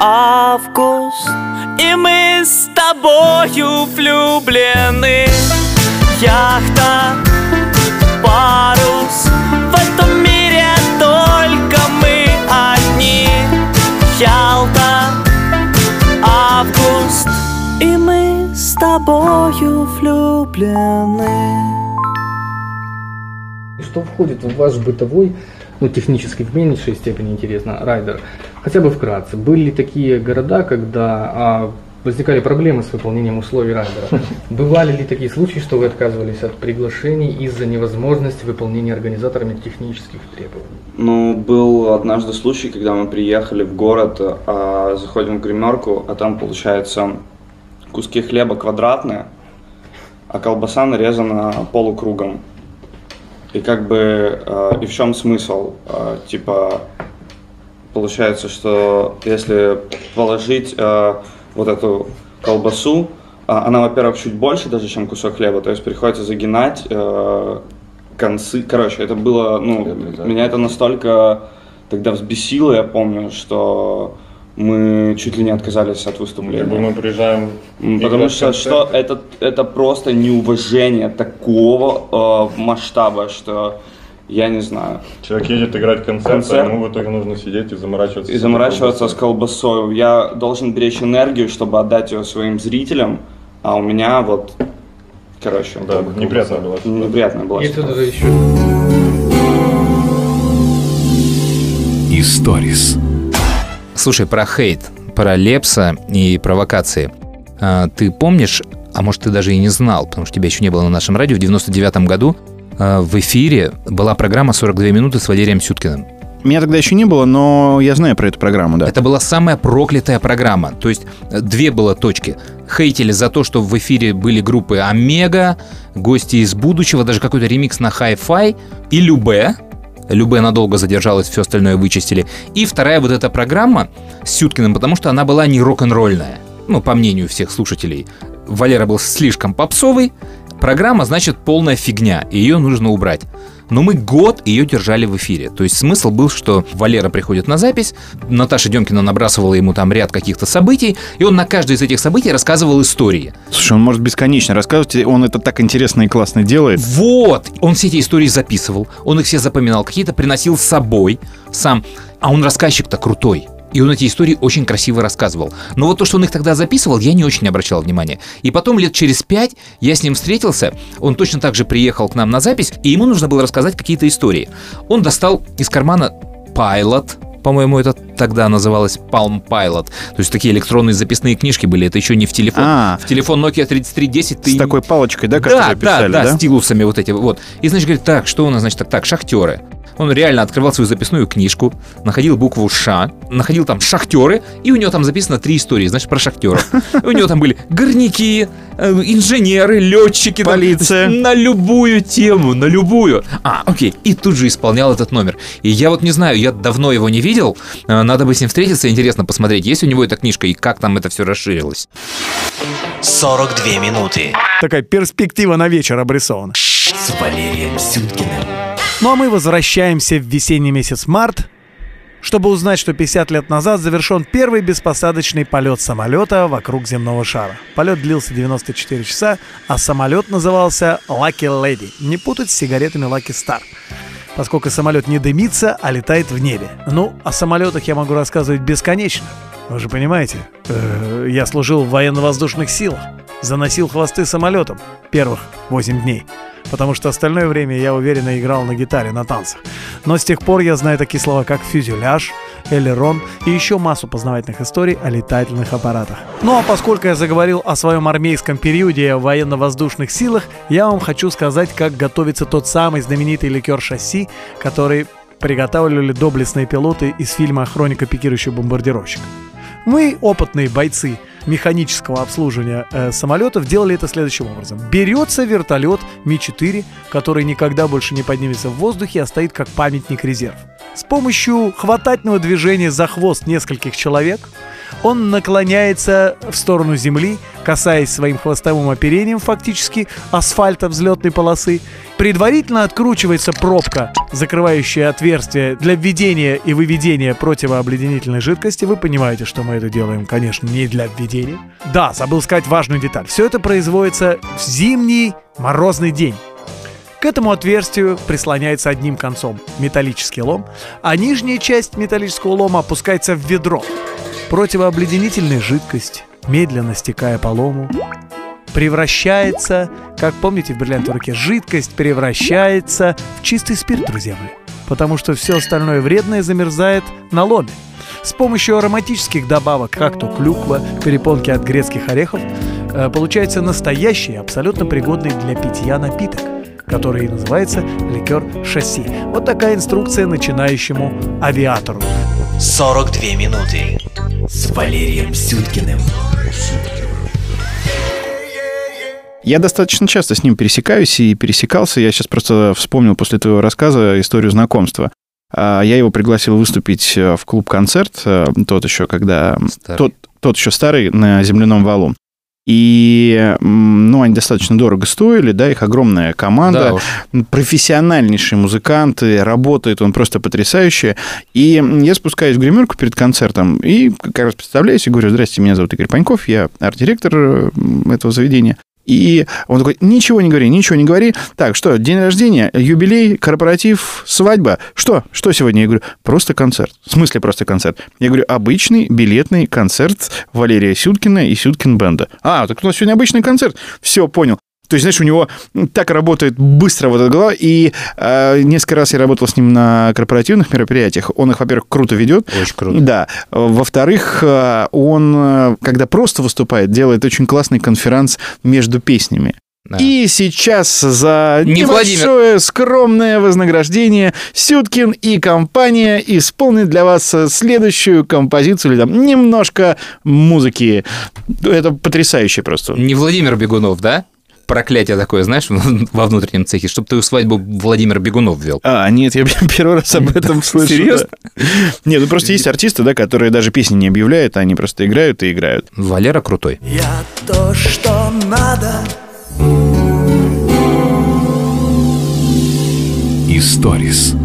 август И мы с тобою влюблены Яхта, парус тобою влюблены Что входит в ваш бытовой, ну, технически в меньшей степени интересно, райдер? Хотя бы вкратце. Были ли такие города, когда а, возникали проблемы с выполнением условий райдера? *laughs* Бывали ли такие случаи, что вы отказывались от приглашений из-за невозможности выполнения организаторами технических требований? Ну, был однажды случай, когда мы приехали в город, а, заходим в гримерку, а там, получается, куски хлеба квадратные, а колбаса нарезана полукругом. И как бы, э, и в чем смысл? Э, типа, получается, что если положить э, вот эту колбасу, а, она, во-первых, чуть больше даже, чем кусок хлеба, то есть приходится загинать э, концы. Короче, это было, ну, меня это настолько тогда взбесило, я помню, что мы чуть ли не отказались от выступления. Мы приезжаем... Потому что, что это, это просто неуважение такого э, масштаба, что я не знаю. Человек едет играть концерт, Концерт. а ему в итоге нужно сидеть и заморачиваться. И с заморачиваться с колбасой. колбасой. Я должен беречь энергию, чтобы отдать ее своим зрителям, а у меня вот, короче, Да, неприятно было. Неприятно было. И тут что-то. же еще Историс. Слушай, про хейт, про Лепса и провокации. А, ты помнишь, а может ты даже и не знал, потому что тебя еще не было на нашем радио, в 99 году а, в эфире была программа «42 минуты» с Валерием Сюткиным. Меня тогда еще не было, но я знаю про эту программу, да. Это была самая проклятая программа. То есть э, две было точки. Хейтили за то, что в эфире были группы Омега, гости из будущего, даже какой-то ремикс на Hi-Fi и Любе. Любе надолго задержалась, все остальное вычистили. И вторая вот эта программа с Сюткиным, потому что она была не рок-н-ролльная. Ну, по мнению всех слушателей. Валера был слишком попсовый. Программа, значит, полная фигня, и ее нужно убрать. Но мы год ее держали в эфире. То есть смысл был, что Валера приходит на запись, Наташа Демкина набрасывала ему там ряд каких-то событий, и он на каждое из этих событий рассказывал истории. Слушай, он может бесконечно рассказывать, и он это так интересно и классно делает. Вот! Он все эти истории записывал, он их все запоминал, какие-то приносил с собой сам. А он рассказчик-то крутой. И он эти истории очень красиво рассказывал. Но вот то, что он их тогда записывал, я не очень обращал внимания. И потом лет через пять я с ним встретился, он точно так же приехал к нам на запись, и ему нужно было рассказать какие-то истории. Он достал из кармана Pilot, по-моему, это тогда называлось Palm Pilot. То есть такие электронные записные книжки были, это еще не в телефон. А. В телефон Nokia 3310 ты... С такой палочкой, да, Да, которую да, писали, да, да? стилусами вот эти вот. И, значит, говорит, так, что у нас, значит, так, так, шахтеры. Он реально открывал свою записную книжку, находил букву Ш, находил там шахтеры, и у него там записано три истории, значит, про шахтеров. И *laughs* у него там были горняки, э, инженеры, летчики. там, Полиция. есть на любую тему, на любую. А, окей. И тут же исполнял этот номер. И я вот не знаю, я давно его не видел. Э, Надо бы с ним встретиться, интересно посмотреть, есть у него эта книжка и как там это все расширилось. 42 минуты Такая перспектива на вечер обрисована. с Валерием Сюткиным. Ну а мы возвращаемся в весенний месяц март, чтобы узнать, что 50 лет назад завершен первый беспосадочный полет самолета вокруг земного шара. Полет длился 94 часа, а самолет назывался Lucky Lady. Не путать с сигаретами Lucky Star. Поскольку самолет не дымится, а летает в небе. Ну, о самолетах я могу рассказывать бесконечно. Вы же понимаете, э, я служил в военно-воздушных силах, заносил хвосты самолетом первых 8 дней, потому что остальное время я уверенно играл на гитаре, на танцах. Но с тех пор я знаю такие слова, как фюзеляж, элерон и еще массу познавательных историй о летательных аппаратах. Ну а поскольку я заговорил о своем армейском периоде в военно-воздушных силах, я вам хочу сказать, как готовится тот самый знаменитый ликер шасси, который приготавливали доблестные пилоты из фильма «Хроника пикирующего бомбардировщика». Мы, опытные бойцы механического обслуживания э, самолетов, делали это следующим образом. Берется вертолет Ми-4, который никогда больше не поднимется в воздухе, а стоит как памятник резерв. С помощью хватательного движения за хвост нескольких человек он наклоняется в сторону земли, касаясь своим хвостовым оперением фактически асфальта взлетной полосы. Предварительно откручивается пробка, закрывающая отверстие для введения и выведения противообледенительной жидкости. Вы понимаете, что мы это делаем, конечно, не для введения. Да, забыл сказать важную деталь. Все это производится в зимний морозный день. К этому отверстию прислоняется одним концом металлический лом, а нижняя часть металлического лома опускается в ведро. Противообледенительная жидкость, медленно стекая по лому, превращается, как помните в бриллиантовой руке, жидкость превращается в чистый спирт, друзья мои. Потому что все остальное вредное замерзает на ломе. С помощью ароматических добавок, как то клюква, перепонки от грецких орехов, э, получается настоящий, абсолютно пригодный для питья напиток, который и называется ликер шасси. Вот такая инструкция начинающему авиатору. 42 минуты с Валерием Сюткиным. Я достаточно часто с ним пересекаюсь и пересекался. Я сейчас просто вспомнил после твоего рассказа историю знакомства. А, Я его пригласил выступить э, в клуб-концерт, э, тот еще, когда... Старый. Тот, тот еще старый, на земляном валу. И, ну, они достаточно дорого стоили, да, их огромная команда, Да уж. профессиональнейшие музыканты, работает он просто потрясающе. И я спускаюсь в гримерку перед концертом и как раз представляюсь и говорю, здрасте, меня зовут Игорь Паньков, я арт-директор э, этого заведения. И он такой, ничего не говори, ничего не говори. Так, что, день рождения, юбилей, корпоратив, свадьба? Что? Что сегодня? Я говорю, просто концерт. В смысле просто концерт? Я говорю, обычный билетный концерт Валерия Сюткина и Сюткин Бенда. А, так у нас сегодня обычный концерт. Все, понял. То есть, знаешь, у него так работает быстро вот эта голова, и э, несколько раз я работал с ним на корпоративных мероприятиях. Он их, во-первых, круто ведет. Очень круто. Да. Во-вторых, э, он, э, когда просто выступает, делает очень классный конферанс между песнями. Да. И сейчас за Не небольшое скромное вознаграждение Сюткин и компания исполнит для вас следующую композицию или там немножко музыки. Это потрясающе просто. Не Владимир Бегунов, да? Проклятие такое, знаешь, *laughs* во внутреннем цехе, чтобы твою свадьбу Владимир Бегунов вел. А, нет, я *laughs* первый раз об этом *laughs* слышу. Серьезно? Нет, ну просто есть артисты, да, которые даже песни не объявляют, они просто играют и играют. Валера крутой. Я то, что надо. Историс.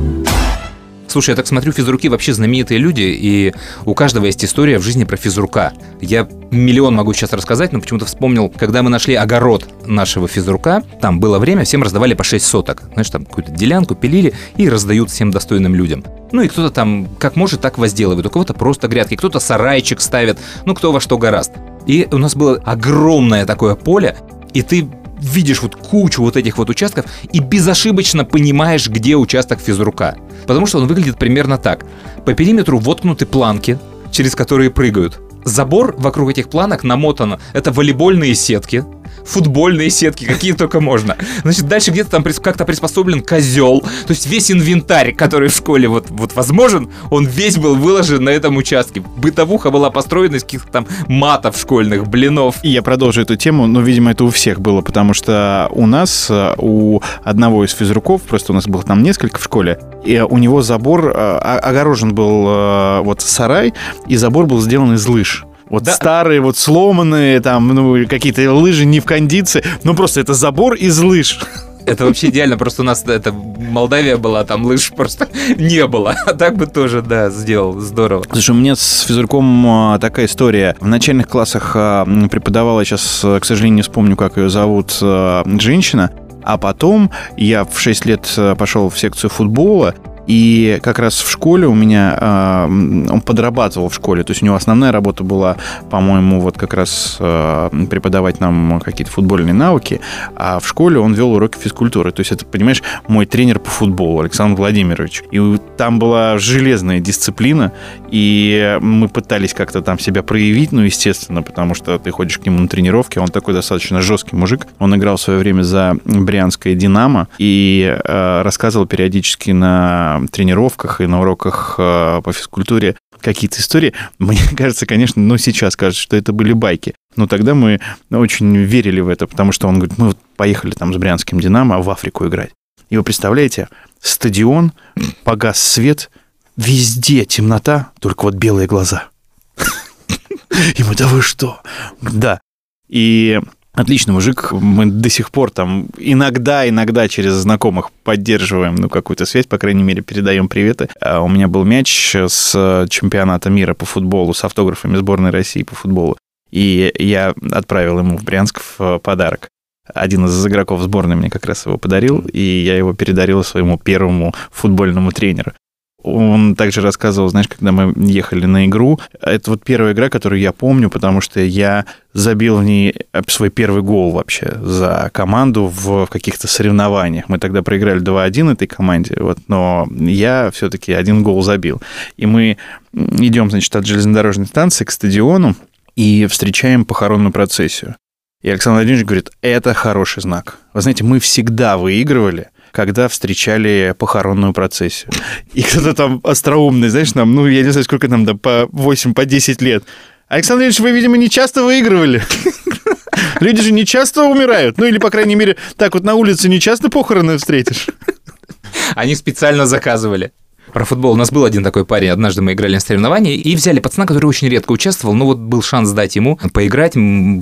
Слушай, я так смотрю, физруки вообще знаменитые люди, и у каждого есть история в жизни про физрука. Я миллион могу сейчас рассказать, но почему-то вспомнил, когда мы нашли огород нашего физрука, там было время, всем раздавали по 6 соток. Знаешь, там какую-то делянку пилили и раздают всем достойным людям. Ну и кто-то там как может, так возделывает. У кого-то просто грядки, кто-то сарайчик ставит, ну кто во что гораст. И у нас было огромное такое поле, и ты видишь вот кучу вот этих вот участков и безошибочно понимаешь, где участок физрука. Потому что он выглядит примерно так. По периметру воткнуты планки, через которые прыгают. Забор вокруг этих планок намотан. Это волейбольные сетки, футбольные сетки, какие только можно. Значит, дальше где-то там как-то приспособлен козел. То есть весь инвентарь, который в школе вот, вот возможен, он весь был выложен на этом участке. Бытовуха была построена из каких-то там матов школьных, блинов. И я продолжу эту тему, но, видимо, это у всех было, потому что у нас, э, у одного из физруков, просто у нас было там несколько в школе, и у него забор, э, огорожен был э, вот сарай, и забор был сделан из лыж. Вот Да. старые, вот сломанные, там, ну, какие-то лыжи не в кондиции, ну, просто это забор из лыж. Это вообще идеально, просто у нас это Молдавия была, там лыж просто *laughs* не было. А так бы тоже, да, сделал, здорово. Слушай, у меня с физруком а, такая история. В начальных классах а, преподавала, сейчас, а, к сожалению, не вспомню, как ее зовут, женщина. А потом я в 6 лет пошел в секцию футбола, и как раз в школе у меня м, он подрабатывал в школе. То есть у него основная работа была, по-моему, вот как раз а, преподавать нам какие-то футбольные навыки. А в школе он вел уроки физкультуры. То есть это, понимаешь, мой тренер по футболу Александр Владимирович. И там была железная дисциплина, и мы пытались как-то там себя проявить, ну, естественно, потому что ты ходишь к нему на тренировки, он такой достаточно жесткий мужик. Он играл в свое время за Брянское «Динамо» и э, рассказывал периодически на тренировках и на уроках э, по физкультуре какие-то истории. Мне *laughs* кажется, конечно, ну, сейчас кажется, что это были байки. Но тогда мы очень верили в это, потому что он говорит, мы вот поехали там с Брянским «Динамо» в Африку играть. И вы представляете, стадион, погас свет, везде темнота, только вот белые глаза. *laughs* И мы, да вы что? Да. И отличный мужик, мы до сих пор там иногда, иногда через знакомых поддерживаем, ну, какую-то связь, по крайней мере, передаем приветы. А У меня был мяч с чемпионата мира по футболу с автографами сборной России по футболу. И я отправил ему в Брянск в подарок. Один из игроков сборной мне как раз его подарил, и я его передарил своему первому футбольному тренеру. Он также рассказывал, знаешь, когда мы ехали на игру, это вот первая игра, которую я помню, потому что я забил в ней свой первый гол вообще за команду в каких-то соревнованиях. Мы тогда проиграли 2-1 этой команде, вот, но я все-таки один гол забил. И мы идем, значит, от железнодорожной станции к стадиону и встречаем похоронную процессию. И Александр Владимирович говорит, это хороший знак. Вы знаете, мы всегда выигрывали, когда встречали похоронную процессию. И кто-то там остроумный, знаешь, нам, ну, я не знаю, сколько нам, да, по 8, по 10 лет. Александр Ильич, вы, видимо, не часто выигрывали. Люди же не часто умирают. Ну, или, по крайней мере, так вот на улице не часто похороны встретишь. Они специально заказывали. Про футбол. У нас был один такой парень, однажды мы играли на соревновании, и взяли пацана, который очень редко участвовал, но вот был шанс дать ему поиграть,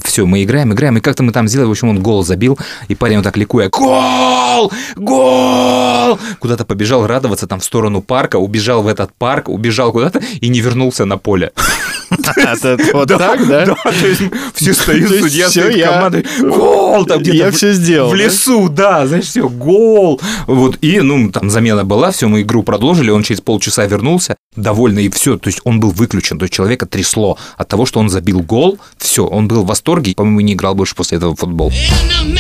все, мы играем, играем, и как-то мы там сделали, в общем, он гол забил, и парень вот так ликуя, гол, гол, куда-то побежал радоваться там в сторону парка, убежал в этот парк, убежал куда-то и не вернулся на поле. *laughs* Вот так, да? Да, то есть все *laughs* стоят, судья всё, стоит командой, гол, там где-то Я в- все сделал. в лесу, да, знаешь, все, гол. Вот, и, ну, там замена была, все, мы игру продолжили, он через полчаса вернулся, довольный, и все, то есть он был выключен, то есть человека трясло от того, что он забил гол, все, он был в восторге, по-моему, не играл больше после этого в футбол. And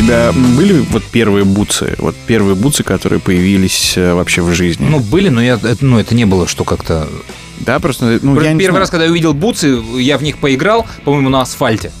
тебя были вот первые бутсы? Вот первые бутсы, которые появились э, вообще в жизни? Ну, были, но я, это, ну, это не было, что как-то... да, просто, ну, Просто я Первый знаю. раз, когда я увидел бутсы, я в них поиграл, по-моему, на асфальте.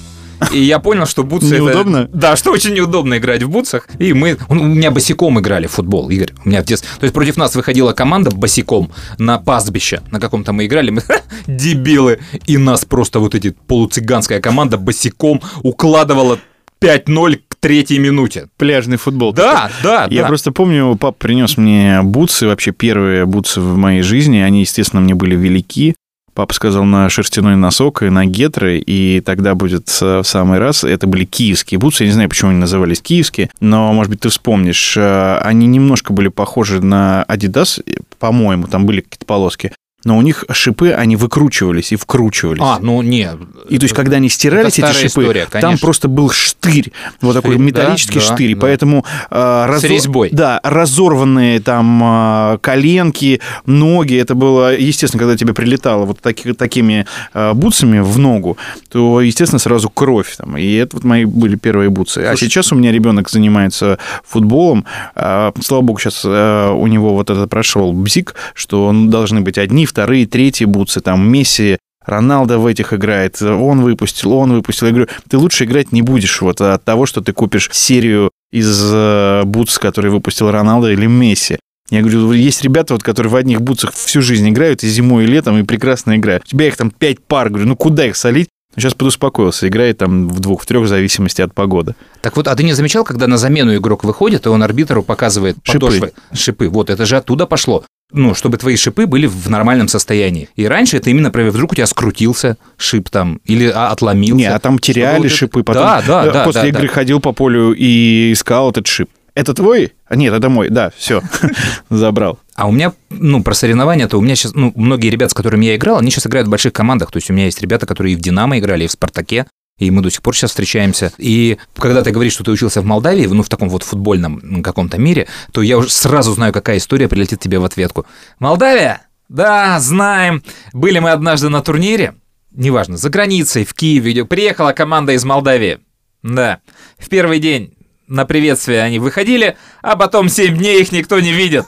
И я понял, что бутсы это- Неудобно? Да, что очень неудобно играть в бутсах. И мы... У меня босиком играли в футбол, Игорь. У меня в детстве... То есть против нас выходила команда босиком на пастбище. На каком-то мы играли. Мы *laughs* дебилы. И нас просто вот эти полуцыганская команда босиком укладывала 5-0 к третьей минуте. Пляжный футбол. Да, да, Я да. просто помню, папа принес мне бутсы, вообще первые бутсы в моей жизни. Они, естественно, мне были велики. Папа сказал на шерстяной носок и на гетры, и тогда будет э, в самый раз. Это были киевские бутсы. Я не знаю, почему они назывались киевские, но, может быть, ты вспомнишь. Э, Они немножко были похожи на Adidas, по-моему, там были какие-то полоски. Но у них шипы, они выкручивались и вкручивались. А, ну не. И то есть, когда они стирались, эти шипы, история, там просто был штырь, вот такой металлический да, штырь, да. поэтому э, разо- резьбой. Да, разорванные там э, коленки, ноги, это было, естественно, когда тебе прилетало вот таки- такими э, бутсами в ногу, то, естественно, сразу кровь там, и это вот мои были первые бутсы. А сейчас у меня ребенок занимается футболом, э, слава богу, сейчас э, у него вот это прошел бзик, что должны быть одни, вторые, третьи бутсы, там Месси Роналдо в этих играет, он выпустил, он выпустил. Я говорю, ты лучше играть не будешь вот от того, что ты купишь серию из э, бутс, который выпустил Роналдо или Месси. Я говорю, есть ребята, вот, которые в одних бутсах всю жизнь играют, и зимой, и летом, и прекрасно играют. У тебя их там пять пар. Говорю, ну куда их солить? Ну, сейчас подуспокоился, играет там в двух, в трех, в зависимости от погоды. Так вот, а ты не замечал, когда на замену игрок выходит, и он арбитру показывает Шипы. подошвы? Шипы. Вот, это же оттуда пошло. Ну, чтобы твои шипы были в нормальном состоянии. И раньше это именно, например, вдруг у тебя скрутился шип там, или а, отломился. Не, а там теряли вот шипы, потом Да, да, э, да. после да, игры да. ходил по полю и искал этот шип. Это твой? А, Нет, это мой, да, все, *laughs* забрал. А у меня, ну, про соревнования-то у меня сейчас, ну, многие ребята, с которыми я играл, они сейчас играют в больших командах. То есть у меня есть ребята, которые и в «Динамо» играли, и в «Спартаке», и мы до сих пор сейчас встречаемся. И когда ты говоришь, что ты учился в Молдавии, ну, в таком вот футбольном каком-то мире, то я уже сразу знаю, какая история прилетит тебе в ответку. Молдавия? Да, знаем. Были мы однажды на турнире, неважно, за границей, в Киеве, приехала команда из Молдавии. Да, в первый день на приветствие они выходили, а потом 7 дней их никто не видит.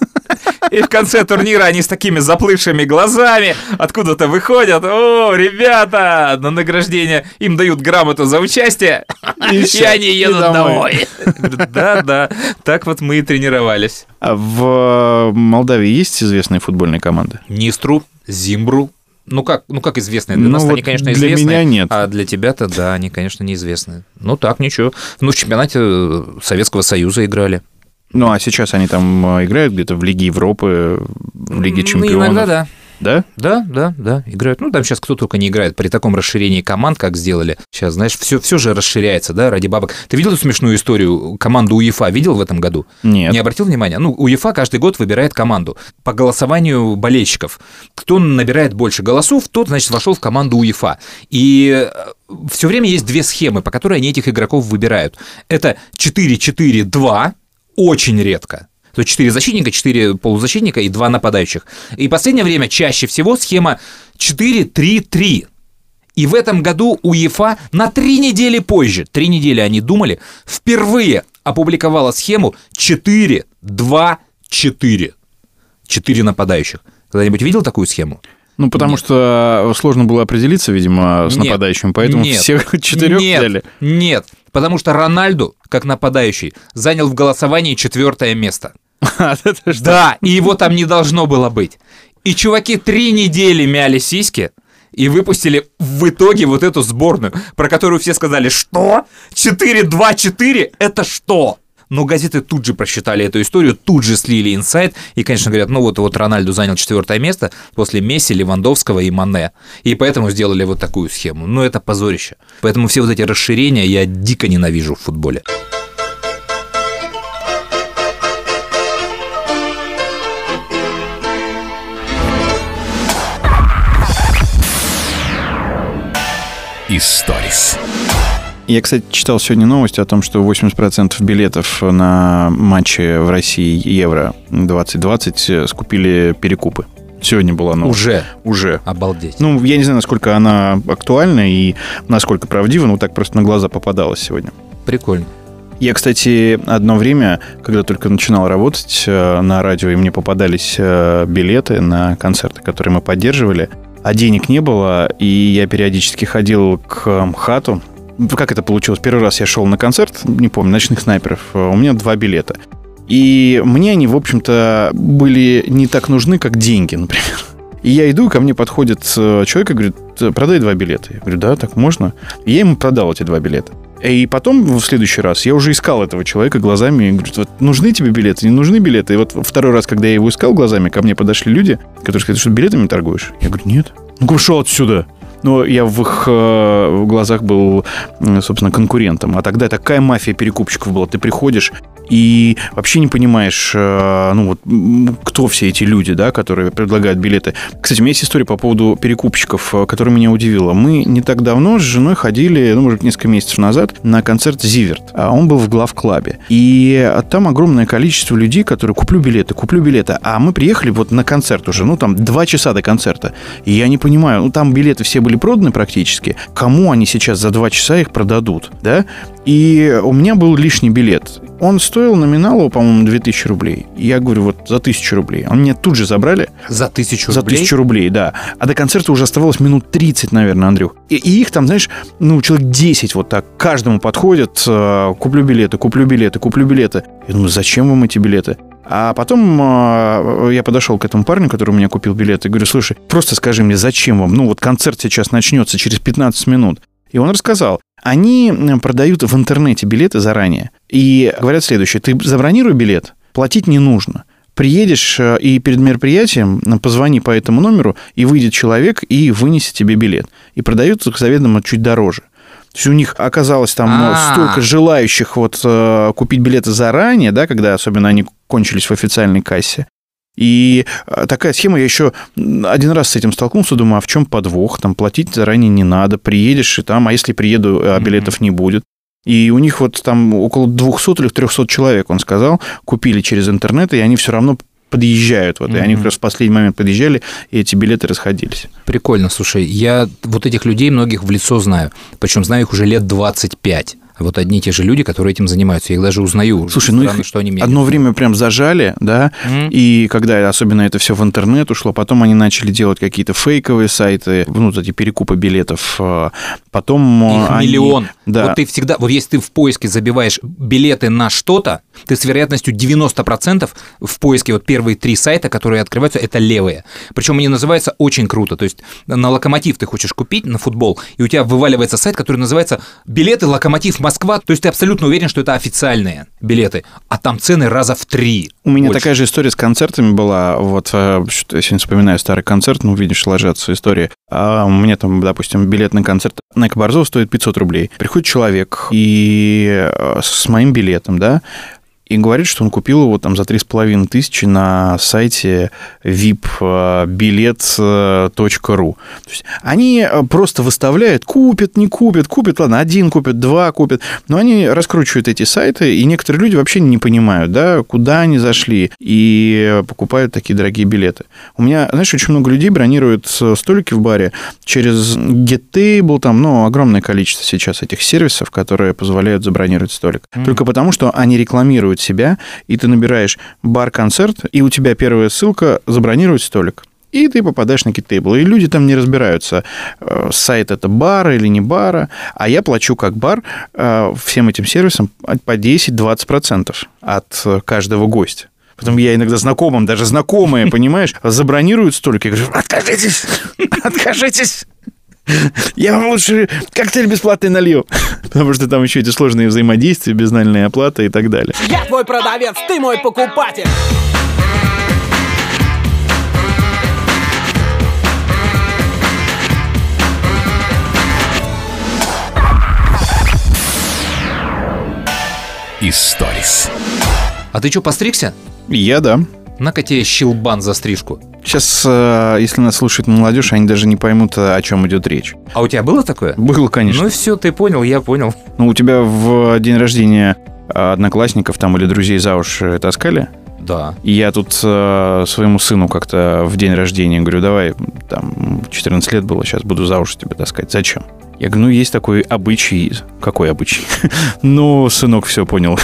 И в конце турнира они с такими заплывшими глазами откуда-то выходят. О, ребята, на награждение им дают грамоту за участие, и, всё, они и едут домой. домой. Говорю, Да, да, так вот мы и тренировались. А в э, Молдавии есть известные футбольные команды? Нистру, Зимбру. Ну как, ну как известные? Для Ну нас вот они, конечно, для известные. меня нет. А для тебя-то, да, они, конечно, неизвестные. Ну так, ничего. Ну, в чемпионате э, Советского Союза играли. Ну, а сейчас они там э, играют где-то в Лиге Европы, в Лиге Ну, Чемпионов. иногда да. Да? Да, да, да, играют. Ну, там сейчас кто только не играет. При таком расширении команд, как сделали. Сейчас, знаешь, все, все же расширяется, да, ради бабок. Ты видел эту смешную историю? Команду УЕФА видел в этом году? Нет. Не обратил внимания? Ну, УЕФА каждый год выбирает команду по голосованию болельщиков. Кто набирает больше голосов, тот, значит, вошел в команду УЕФА. И все время есть две схемы, по которой они этих игроков выбирают. Это 4-4-2, очень редко. То есть 4 защитника, 4 полузащитника и 2 нападающих. И в последнее время чаще всего схема 4-3-3. И в этом году УЕФА на три недели позже, три недели они думали, впервые опубликовала схему 4-2-4. Четыре нападающих. Когда-нибудь видел такую схему? Ну, потому Нет. что сложно было определиться, видимо, с Нет. нападающим, поэтому Нет. всех *laughs* четырех нет, взяли. Нет, потому что Рональду, как нападающий, занял в голосовании четвертое место. *laughs* А? Да, и его там не должно было быть. И чуваки три недели мяли сиськи и выпустили в итоге вот эту сборную, про которую все сказали, что? 4-2-4? Это что? Но газеты тут же просчитали эту историю, тут же слили инсайт и, конечно, говорят, ну вот, вот Рональду занял четвертое место после Месси, Левандовского и Мане. И поэтому сделали вот такую схему. Ну, это позорище. Поэтому все вот эти расширения я дико ненавижу в футболе. Историс. Я, кстати, читал сегодня новость о том, что 80% билетов на матчи в России Евро 2020 скупили перекупы. Сегодня была новость. Уже. Уже. Обалдеть. Ну, я не знаю, насколько она актуальна и насколько правдива, но так просто на глаза попадалась сегодня. Прикольно. Я, кстати, одно время, когда только начинал работать э, на радио, и мне попадались э, билеты на концерты, которые мы поддерживали, а денег не было, и я периодически ходил к МХАТу. Как это получилось? Первый раз я шел на концерт, не помню, «Ночных снайперов». У меня два билета. И мне они, в общем-то, были не так нужны, как деньги, *laughs* например. И я иду, ко мне подходит э, человек и говорит, продай два билета. Я говорю, да, так можно. И я ему продал эти два билета. И потом, в следующий раз, я уже искал этого человека глазами и говорю, вот нужны тебе билеты, не нужны билеты? И вот второй раз, когда я его искал глазами, ко мне подошли люди, которые сказали, что билетами торгуешь? Я говорю, нет. Ну-ка, ушел отсюда. Но я в их э, глазах был, собственно, конкурентом. А тогда такая мафия перекупщиков была. Ты приходишь и вообще не понимаешь, э, ну вот, кто все эти люди, да, которые предлагают билеты. Кстати, у меня есть история по поводу перекупщиков, э, которая меня удивила. Мы не так давно с женой ходили, ну, может, несколько месяцев назад, на концерт «Зиверт». А он был в главклабе. И там огромное количество людей, которые куплю билеты, куплю билеты. А мы приехали вот на концерт уже, ну, там, два часа до концерта. И я не понимаю, ну, там билеты все были проданы практически. Кому они сейчас за два часа их продадут, да? И у меня был лишний билет. Он стоил номиналу, по-моему, 2000 рублей. Я говорю, вот за 1000 рублей. Он мне тут же забрали. За тысячу За рублей? тысячу рублей, да. А до концерта уже оставалось минут 30, наверное, Андрюх. И, и их там, знаешь, ну, человек 10 вот так. Каждому подходит, э, куплю билеты, куплю билеты, куплю билеты. Я думаю, зачем вам эти билеты? А потом э, я подошел к этому парню, который у меня купил билеты, и говорю, слушай, просто скажи мне, зачем вам? Ну, вот концерт сейчас начнется через 15 минут. И он рассказал. Они продают в интернете билеты заранее. И говорят следующее. Ты забронируй билет, платить не нужно. Приедешь э, и перед мероприятием позвони по этому номеру, и выйдет человек и вынесет тебе билет. И продаются заведомо чуть дороже. То есть у них оказалось там э, А. столько желающих вот э, купить билеты заранее, да, когда особенно они кончились в официальной кассе. И э, такая схема, я еще один раз с этим столкнулся, думаю, а в чем подвох? Там платить заранее не надо, приедешь и там, а если приеду, а билетов не будет. И у них вот там около 200 или 300 человек, он сказал, купили через интернет, и они все равно подъезжают. Вот, И они как раз в последний момент подъезжали, и эти билеты расходились. Прикольно, слушай, я вот этих людей многих в лицо знаю, причем знаю их уже лет 25. Вот одни и те же люди, которые этим занимаются, я их даже узнаю. Слушай, ну Странно, их что они мне одно время прям зажали, да, Мгм. и когда особенно это все в интернет ушло, потом они начали делать какие-то фейковые сайты, ну, вот эти перекупы билетов, э, потом... э, Их они- миллион. Да. Вот ты всегда, вот если ты в поиске забиваешь билеты на что-то, ты с вероятностью 90% в поиске вот первые три сайта, которые открываются, это левые. Причем они называются очень круто. То есть на локомотив ты хочешь купить на футбол, и у тебя вываливается сайт, который называется «Билеты Локомотив Москва». То есть ты абсолютно уверен, что это официальные билеты, а там цены раза в три. У меня больше. такая же история с концертами была. Вот э, я сегодня вспоминаю старый концерт, ну, видишь, ложатся истории. А у меня там, допустим, билет на концерт на Борзов стоит 500 рублей. Приходит человек и э, с моим билетом, да, и говорит, что он купил его там за 3,5 тысячи на сайте vipbilet.ru. То есть они э, просто выставляют, купят, не купят, купят, ладно, один купят, два купят, но они раскручивают эти сайты, и некоторые люди вообще не понимают, да, куда они зашли, и покупают такие дорогие билеты. У меня, знаешь, очень много людей бронируют э, столики в баре через GetTable, там, ну, огромное количество сейчас этих сервисов, которые позволяют забронировать столик. Только потому, что они рекламируют себя, и ты набираешь бар-концерт, и у тебя первая ссылка «Забронировать столик». И ты попадаешь на GetTable. И люди там не разбираются, э, сайт это бара или не бара. А я плачу как бар э, всем этим сервисам по 10-20% от э, каждого гостя. Потом я иногда знакомым, даже знакомые, *laughs* понимаешь, забронируют столик. Я говорю, откажитесь, *laughs* откажитесь. Я вам лучше коктейль бесплатный налью. Потому что там еще эти сложные взаимодействия, безнальная оплата и так далее. Я твой продавец, ты мой покупатель. Историс. А ты что, постригся? Я, да. На-ка тебе щелбан за стрижку. Сейчас, э, если нас слушает молодежь, они даже не поймут, о чем идет речь. А у тебя было такое? Было, конечно. Ну все, ты понял, я понял. Ну, у тебя в день рождения одноклассников там или друзей за уши таскали? Да. И я тут э, своему сыну как-то в день рождения говорю, давай, там, 14 лет было, сейчас буду за уши тебя таскать. Зачем? Я говорю, ну, есть такой обычай. Какой обычай? *laughs* Ну, сынок, все понял.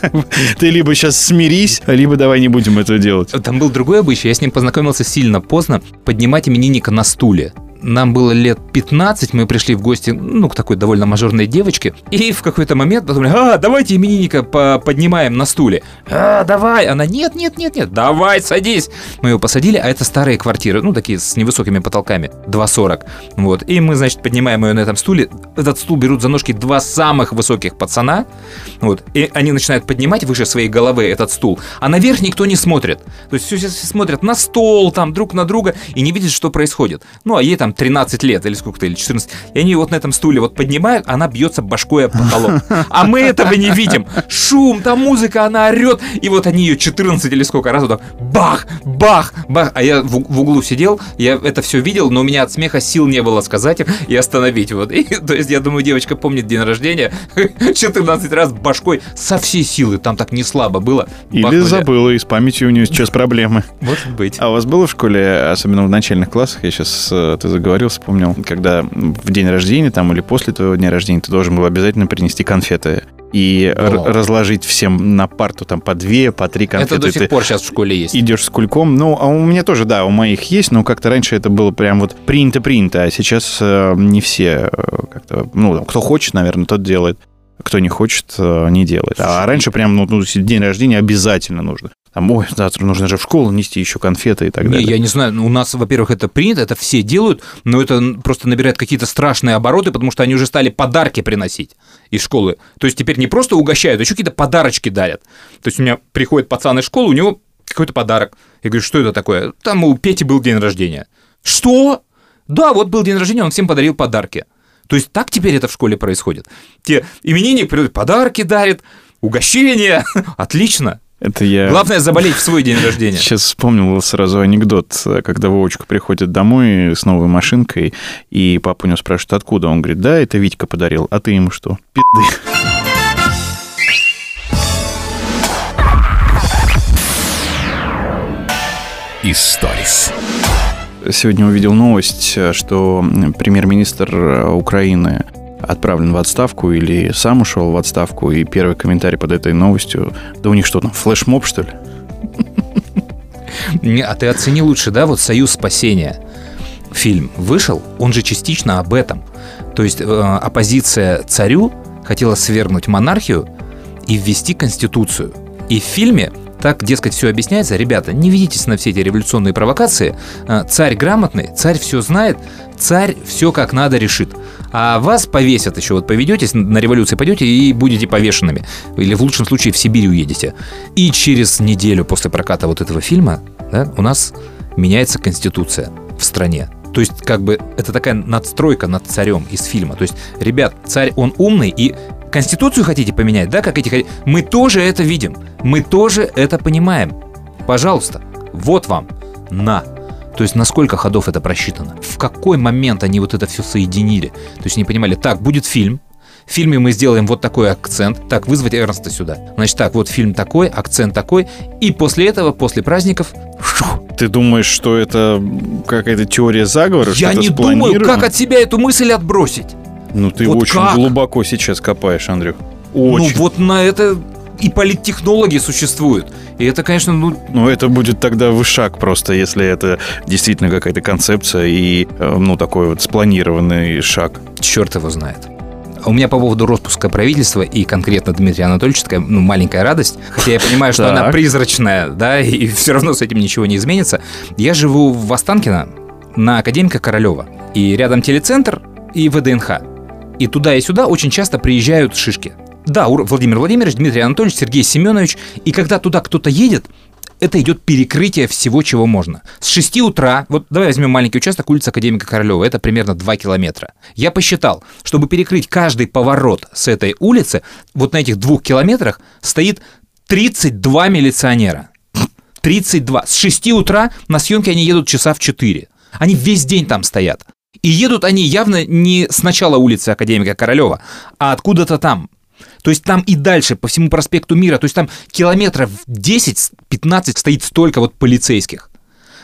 *laughs* Ты либо сейчас смирись, либо давай не будем это делать. Там был другой обычай, я с ним познакомился сильно поздно, поднимать именинника на стуле. Нам было лет 15, мы пришли в гости, ну, к такой довольно мажорной девочке, и в какой-то момент подумали, а, давайте именинника по- поднимаем на стуле. А, давай. Она, нет, нет, нет, нет, давай, садись. Мы его посадили, а это старые квартиры, ну, такие с невысокими потолками, 2,40. Вот, и мы, значит, поднимаем ее на этом стуле. Этот стул берут за ножки два самых высоких пацана, вот, и они начинают поднимать выше своей головы этот стул, а наверх никто не смотрит. То есть все, все смотрят на стол, там, друг на друга, и не видят, что происходит. Ну, а ей там 13 лет, или сколько-то, или 14. И они вот на этом стуле вот поднимают, она бьется башкой об потолок. А мы этого не видим. Шум, там музыка, она орет. И вот они ее 14 или сколько раз вот так бах, бах, бах. А я в, в углу сидел, я это все видел, но у меня от смеха сил не было сказать им и остановить. Вот. И, *laughs* то есть я думаю, девочка помнит день рождения *laughs* 14 раз башкой со всей силы. Там так не слабо было. Или Бахнули. забыла, и с памятью у нее сейчас проблемы. Может быть. А у вас было в школе, особенно в начальных классах, я сейчас, ты заговорил, вспомнил, когда в день рождения там или после твоего дня рождения ты должен был обязательно принести конфеты и О. разложить всем на парту там по две, по три конфеты. Это до сих Ты пор сейчас в школе есть. Идешь с кульком. Ну, а у меня тоже, да, у моих есть, но как-то раньше это было прям вот принято-принято, а сейчас э, не все э, как-то, ну, кто хочет, наверное, тот делает. Кто не хочет, э, не делает. А раньше прям, ну, ну, день рождения обязательно нужно. Там, ой, завтра нужно же в школу нести еще конфеты и так Не, далее. я не знаю, ну, у нас, во-первых, это принято, это все делают, но это просто набирает какие-то страшные обороты, потому что они уже стали подарки приносить из школы. То есть теперь не просто угощают, а еще какие-то подарочки дарят. То есть у меня приходит пацан из школы, у него какой-то подарок. Я говорю, что это такое? Там у Пети был день рождения. Что? Да, вот был день рождения, он всем подарил подарки. То есть так теперь это в школе происходит. Те именинник придут, подарки дарит, угощения. *laughs* Отлично. Это я... Главное заболеть в свой день рождения. *laughs* Сейчас вспомнил сразу анекдот, когда Вовочка приходит домой с новой машинкой, и папа у него спрашивает, откуда? Он говорит, да, это Витька подарил, а ты ему что? *laughs* Пизды. Историс. Сегодня увидел новость, что премьер-министр Украины отправлен в отставку или сам ушел в отставку, и первый комментарий под этой новостью, да у них что там, флешмоб, что ли? Не, а ты оцени лучше, да, вот «Союз спасения» фильм вышел, он же частично об этом. То есть э, оппозиция царю хотела свергнуть монархию и ввести конституцию. И в фильме так, дескать, все объясняется. Ребята, не ведитесь на все эти революционные провокации. Э, Царь грамотный, царь все знает, царь все как надо решит. А вас повесят еще, вот поведетесь на революции, пойдете и будете повешенными. Или в лучшем случае в Сибирь уедете. И через неделю после проката вот этого фильма да, у нас меняется конституция в стране. То есть, как бы, это такая надстройка над царем из фильма. То есть, ребят, царь, он умный, и конституцию хотите поменять, да, как эти... Мы тоже это видим, мы тоже это понимаем. Пожалуйста, вот вам, на. То есть, на сколько ходов это просчитано? В какой момент они вот это все соединили? То есть, они понимали, так, будет фильм, в фильме мы сделаем вот такой акцент. Так, вызвать Эрнста сюда. Значит, так, вот фильм такой, акцент такой. И после этого, после праздников, Ты думаешь, что это какая-то теория заговора? я не думаю, как от себя эту мысль отбросить. Ну, ты Вот очень как? глубоко сейчас копаешь, Андрюх. Очень. Ну вот на это и политтехнологии существуют. И это, конечно, ну, Ну, это будет тогда вышаг просто, если это действительно какая-то концепция и, э, ну, такой вот спланированный шаг. черт его знает. А У меня по поводу распуска правительства и конкретно Дмитрия Анатольевича такая ну, маленькая радость, хотя я понимаю, что она призрачная, да, и *laughs* все равно с этим ничего не изменится. Я живу в Останкино на Академика Королева, и рядом телецентр и ВДНХ. И туда и сюда очень часто приезжают шишки. Да, Владимир Владимирович, Дмитрий Анатольевич, Сергей Семенович. И когда туда кто-то едет, это идет перекрытие всего, чего можно. С 6 утра, вот давай возьмем маленький участок улицы Академика Королева, это примерно 2 километра. Я посчитал, чтобы перекрыть каждый поворот с этой улицы, вот на этих двух километрах стоит 32 милиционера. 32. С 6 утра на съемки они едут часа в 4. Они весь день там стоят. И едут они явно не с начала улицы Академика Королева, а откуда-то там. То есть там и дальше, по всему проспекту Мира, то есть там километров 10-15 стоит столько вот полицейских.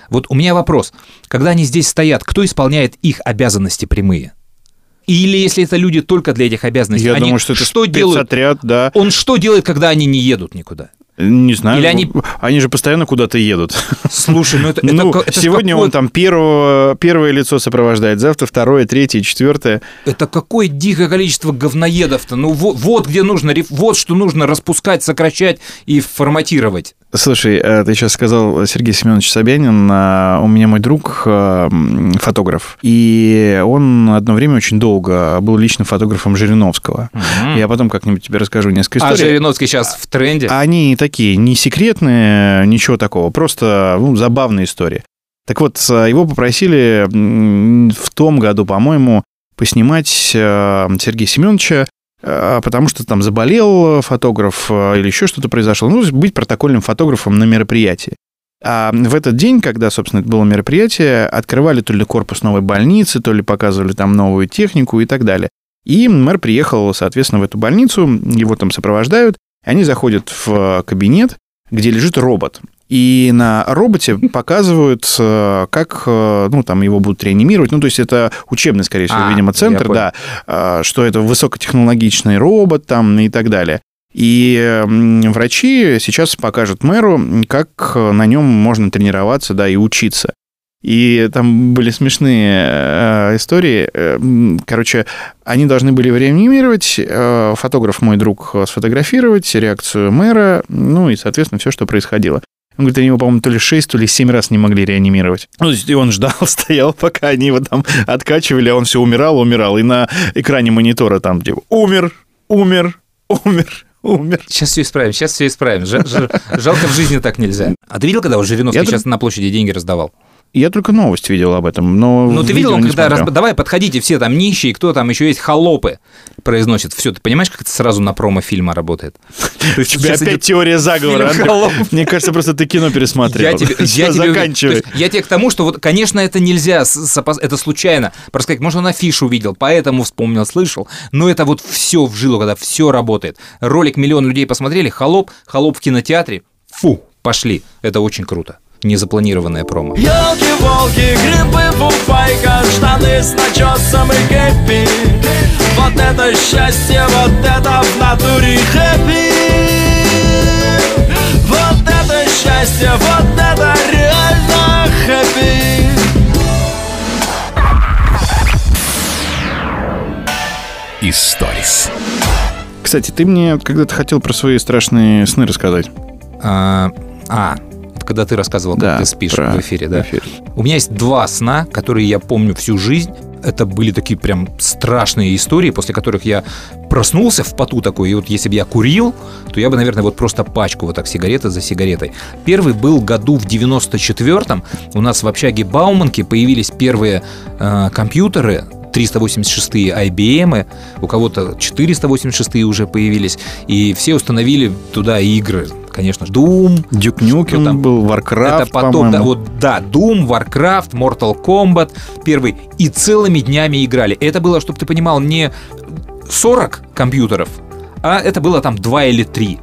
Вот у меня вопрос. Когда они здесь стоят, кто исполняет их обязанности прямые? Или если это люди только для этих обязанностей, Я они думаю, что это что делают? спецотряд, да. Он что делает, когда они не едут никуда? Не знаю. Или они- они же постоянно куда-то едут. Слушай, ну это, это Ну, ка- это сегодня какой- он там первого, первое лицо сопровождает, завтра второе, третье, четвертое. Это какое дикое количество говноедов-то. Ну вот, вот где нужно, вот что нужно распускать, сокращать и форматировать. Слушай, э, ты сейчас сказал Сергей Семенович Собянин. э, У меня мой друг э, фотограф, и он одно время очень долго был личным фотографом Жириновского. Я потом как-нибудь тебе расскажу несколько А историй. Жириновский сейчас в тренде. Они такие не секретные, ничего такого, просто ну, забавные истории. Так вот, э, его попросили в том году, по-моему, поснимать э, Сергея Семеновича, э, потому что там заболел фотограф или еще что-то произошло. Ну, быть протокольным фотографом на мероприятии. А в этот день, когда, собственно, это было мероприятие, открывали то ли корпус новой больницы, то ли показывали там новую технику и так далее. И мэр приехал, соответственно, в эту больницу, его там сопровождают, они заходят в кабинет, где лежит робот. И на роботе *laughs* показывают, э, как э, ну, там его будут реанимировать. Ну, то есть это учебный, скорее всего, А, видимо, центр, да, э, что это высокотехнологичный робот там и так далее. И врачи сейчас покажут мэру, как на нем можно тренироваться, да, и учиться. И там были смешные э, истории. Э, Короче, они должны были реанимировать, э, фотограф мой друг сфотографировать реакцию мэра, ну и, соответственно, все, что происходило. Он говорит, они его, по-моему, то ли 6, то ли 7 раз не могли реанимировать. Ну, и он ждал, *laughs* стоял, пока они его там откачивали, а он все умирал, умирал. И на экране монитора там типа умер, умер, умер, умер. Сейчас все исправим, сейчас все исправим. Жа- жа- Жалко, в жизни так нельзя. А ты видел, когда вот Жириновский Я сейчас на площади деньги раздавал? Я только новость видел об этом, но Ну, ты видел, он когда... раз- Давай, подходите все там нищие, кто там еще есть, холопы произносит. Все, ты понимаешь, как это сразу на промо фильма работает? *laughs* У тебя опять теория заговора. Мне кажется, просто ты кино пересматривал. Я тебе, я тебе, заканчивай. то есть я тебе к тому, что вот, конечно, это нельзя, это случайно. Просто сказать, может, он афишу увидел, поэтому вспомнил, слышал. Но это вот все в жилу, когда все работает. Ролик миллион людей посмотрели, холоп, холоп в кинотеатре, фу, пошли. Это очень круто. Незапланированное промо. Елки-волки, грибы, фуфайка, штаны с начесом и кэппи Вот это счастье, вот это в натуре хэппи Вот это счастье, вот это реально хэппи Историс. Кстати, ты мне когда-то хотел про свои страшные сны рассказать. А, а, когда ты рассказывал, как Да, ты спишь про- в эфире, да? в эфире. У меня есть два сна, которые я помню всю жизнь. Это были такие прям страшные истории, после которых я проснулся в поту такой, и вот если бы я курил, то я бы, наверное, вот просто пачку вот так сигареты за сигаретой. Первый был году в 94-м. У нас в общаге Бауманки появились первые э, компьютеры, 386 IBM, у кого-то 486 уже появились, и все установили туда игры, конечно, Doom, Дюк Нюкем там? был, Warcraft, это потом, да, вот, да, Doom, Warcraft, Mortal Kombat, первый, и целыми днями играли. Это было, чтобы ты понимал, не 40 компьютеров, а это было там 2 или 3.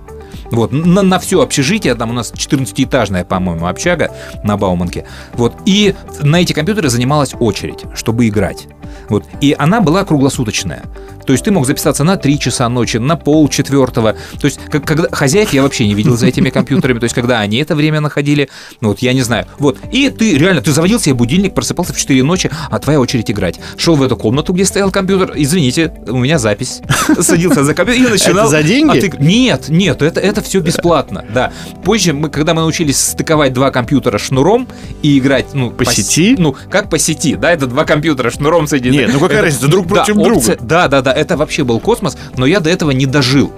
Вот, на, на все общежитие, там у нас 14-этажная, по-моему, общага на Бауманке. Вот, и на эти компьютеры занималась очередь, чтобы играть. Вот, и она была круглосуточная. То есть ты мог записаться на 3 часа ночи, на пол четвертого. То есть как, когда хозяев я вообще не видел за этими компьютерами. То есть когда они это время находили, ну вот я не знаю. Вот, и ты реально, ты заводил себе будильник, просыпался в 4 ночи, а твоя очередь играть. Шел в эту комнату, где стоял компьютер, извините, у меня запись. Садился за компьютер и начинал. Это за деньги? А ты- Нет, нет, это, это все бесплатно, да. Позже, мы, когда мы научились стыковать два компьютера шнуром и играть, ну, По с- сети? Ну, как по сети, да, это два компьютера шнуром соединены. Нет, ну какая Это- разница, друг да, против друга. опция- Да, да, да, это вообще был космос, но я до этого не дожил.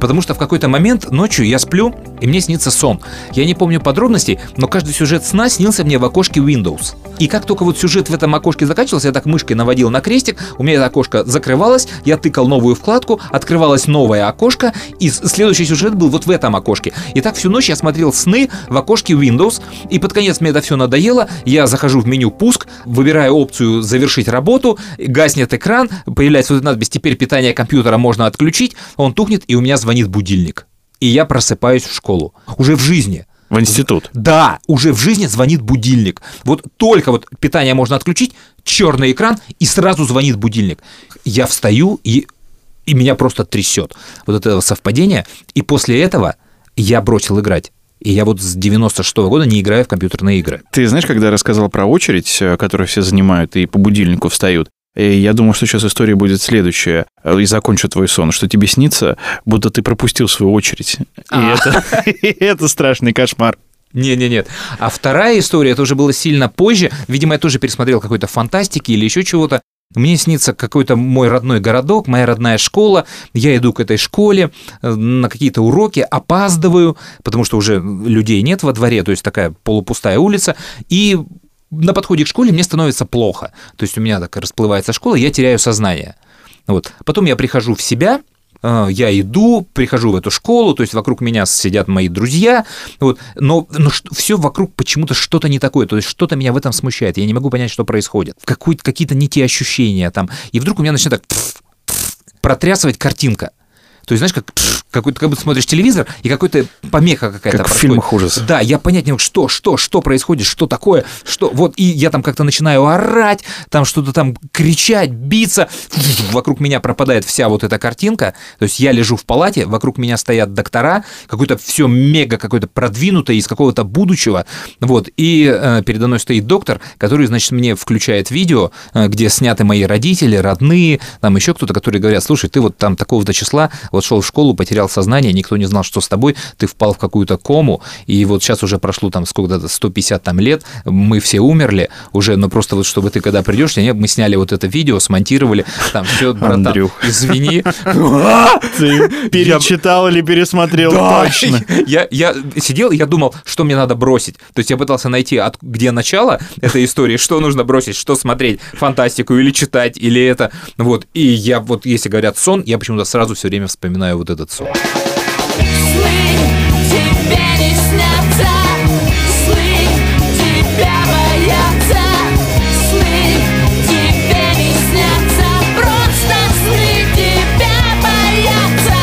Потому что в какой-то момент ночью я сплю, и мне снится сон. Я не помню подробностей, но каждый сюжет сна снился мне в окошке Windows. И как только вот сюжет в этом окошке заканчивался, я так мышкой наводил на крестик, у меня это окошко закрывалось, я тыкал новую вкладку, открывалось новое окошко, и следующий сюжет был вот в этом окошке. И так всю ночь я смотрел сны в окошке Windows, и под конец мне это все надоело, я захожу в меню «Пуск», выбираю опцию «Завершить работу», гаснет экран, появляется вот надпись «Теперь питание компьютера можно отключить», он тухнет, и у меня звонит будильник. И я просыпаюсь в школу. Уже в жизни. В институт. Да, уже в жизни звонит будильник. Вот только вот питание можно отключить, черный экран, и сразу звонит будильник. Я встаю, и, и меня просто трясет. Вот это совпадение. И после этого я бросил играть. И я вот с 96 года не играю в компьютерные игры. Ты знаешь, когда я рассказал про очередь, э, которую все занимают и по будильнику встают, и я думал, что сейчас история будет следующая, э, и закончу твой сон, что тебе снится, будто ты пропустил свою очередь. И А. это, *laughs* страшный кошмар. Не-не-нет. А вторая история, это уже было сильно позже. Видимо, я тоже пересмотрел какой-то фантастики или еще чего-то. Мне снится какой-то мой родной городок, моя родная школа. Я иду к этой школе э, на какие-то уроки, опаздываю, потому что уже людей нет во дворе, то есть такая полупустая улица. И на подходе к школе мне становится плохо. То есть у меня так расплывается школа, я теряю сознание. Вот. Потом я прихожу в себя, э, я иду, прихожу в эту школу, то есть вокруг меня сидят мои друзья, вот, но, но все вокруг почему-то что-то не такое, то есть что-то меня в этом смущает, я не могу понять, что происходит. Какие-то не те ощущения там, и вдруг у меня начинает так протрясывать картинка. То есть, знаешь, как, какой-то, как будто смотришь телевизор, и какой-то помеха какая-то Как в происходит. фильмах ужасов. Да, я понять не могу, что, что, что происходит, что такое, что, вот, и я там как-то начинаю орать, там что-то там кричать, биться, вокруг меня пропадает вся вот эта картинка, то есть я лежу в палате, вокруг меня стоят доктора, какое-то все мега какое-то продвинутое из какого-то будущего, вот, и э, передо мной стоит доктор, который, значит, мне включает видео, э, где сняты мои родители, родные, там еще кто-то, которые говорят, слушай, ты вот там такого-то числа, вот шел в школу, потерял сознание, никто не знал, что с тобой, ты впал в какую-то кому, и вот сейчас уже прошло там сколько-то, 150 там лет, мы все умерли уже, но просто вот чтобы ты когда придешь, мы сняли вот это видео, смонтировали, там все, *laughs* братан, Андрюх. извини. *laughs* Ты *laughs* перечитал или пересмотрел точно? Я, сидел, и я думал, что мне надо бросить. То есть я пытался найти, где начало этой истории, что нужно бросить, что смотреть, фантастику или читать, или это. Вот. И я вот, если говорят сон, я почему-то сразу все время вспоминаю вот этот сон. Тебе не снятся сны, тебя боятся сны, тебе не снятся просто сны, тебя боятся.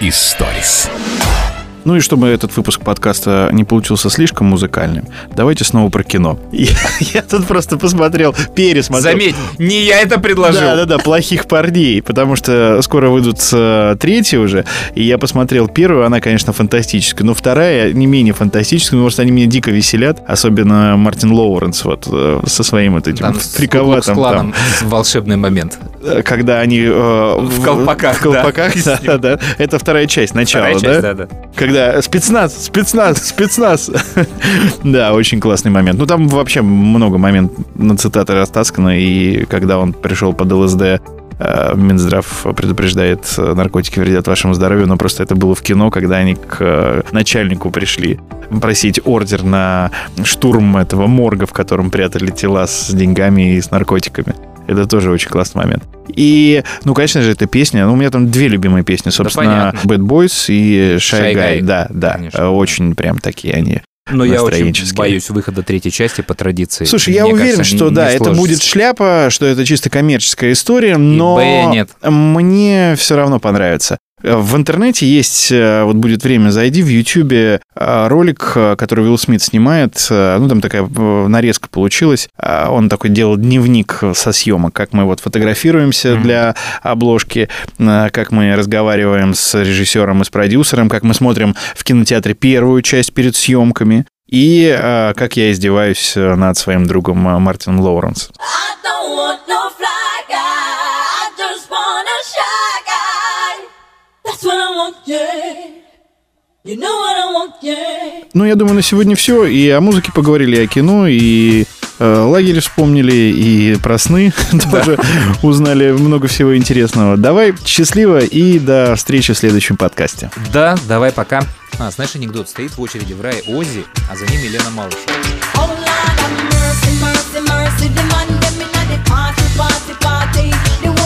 Историс. Ну и чтобы этот выпуск подкаста не получился слишком музыкальным, давайте снова про кино. *laughs* Я, я тут просто посмотрел, пересмотрел. Заметь, не я это предложил. Да, да, да, плохих парней, потому что скоро выйдут э, третьи уже, и я посмотрел первую, она, конечно, фантастическая, но вторая не менее фантастическая, потому что они меня дико веселят, особенно Мартин Лоуренс вот э, со своим вот этим Там фриковатым там, волшебный момент. э, когда они э, в колпаках, в колпаках, да. *laughs* да, да, это вторая часть, начало, Вторая часть, да? да, да. Когда спецназ, спецназ, спецназ. Да, очень классный момент. Ну, там вообще много момент на цитаты растаскано, и когда он пришел под ЛСД, э, Минздрав предупреждает, э, наркотики вредят вашему здоровью, но просто это было в кино, когда они к э, начальнику пришли просить ордер на штурм этого морга, в котором прятали тела с деньгами и с наркотиками. Это тоже очень классный момент. И, ну, конечно же, эта песня, ну, у меня там две любимые песни, собственно, понятно. Bad Boys и Shy Shy Guy. Guy. Да, да, Конечно. очень прям такие они Но я очень боюсь выхода третьей части по традиции. Слушай, я Мне уверен, кажется, что не да, это сложится. будет шляпа, что это чисто коммерческая история, но Б нет. мне все равно понравится. В интернете есть, э, вот будет время, зайди в Ютубе э, ролик, э, который Уилл Смит снимает, ну там такая нарезка получилась, он такой делал дневник со съемок, как мы вот фотографируемся для обложки, как мы разговариваем с режиссером и с продюсером, как мы смотрим в кинотеатре первую часть перед съемками, и э, как я издеваюсь над своим другом Мартином Лоуренс. I don't want no fly guy, I just want Ну, я думаю, на сегодня все. И о музыке поговорили, и о кино, и э, лагерь вспомнили, и про сны *laughs* тоже узнали много всего интересного. Давай, счастливо и до встречи в следующем подкасте. Да, давай пока. А, знаешь, анекдот стоит в очереди в рае Ози, а за ним Елена Малышева. Oh mercy, mercy, mercy. The man them inna the party, party, party. The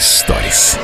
Историс.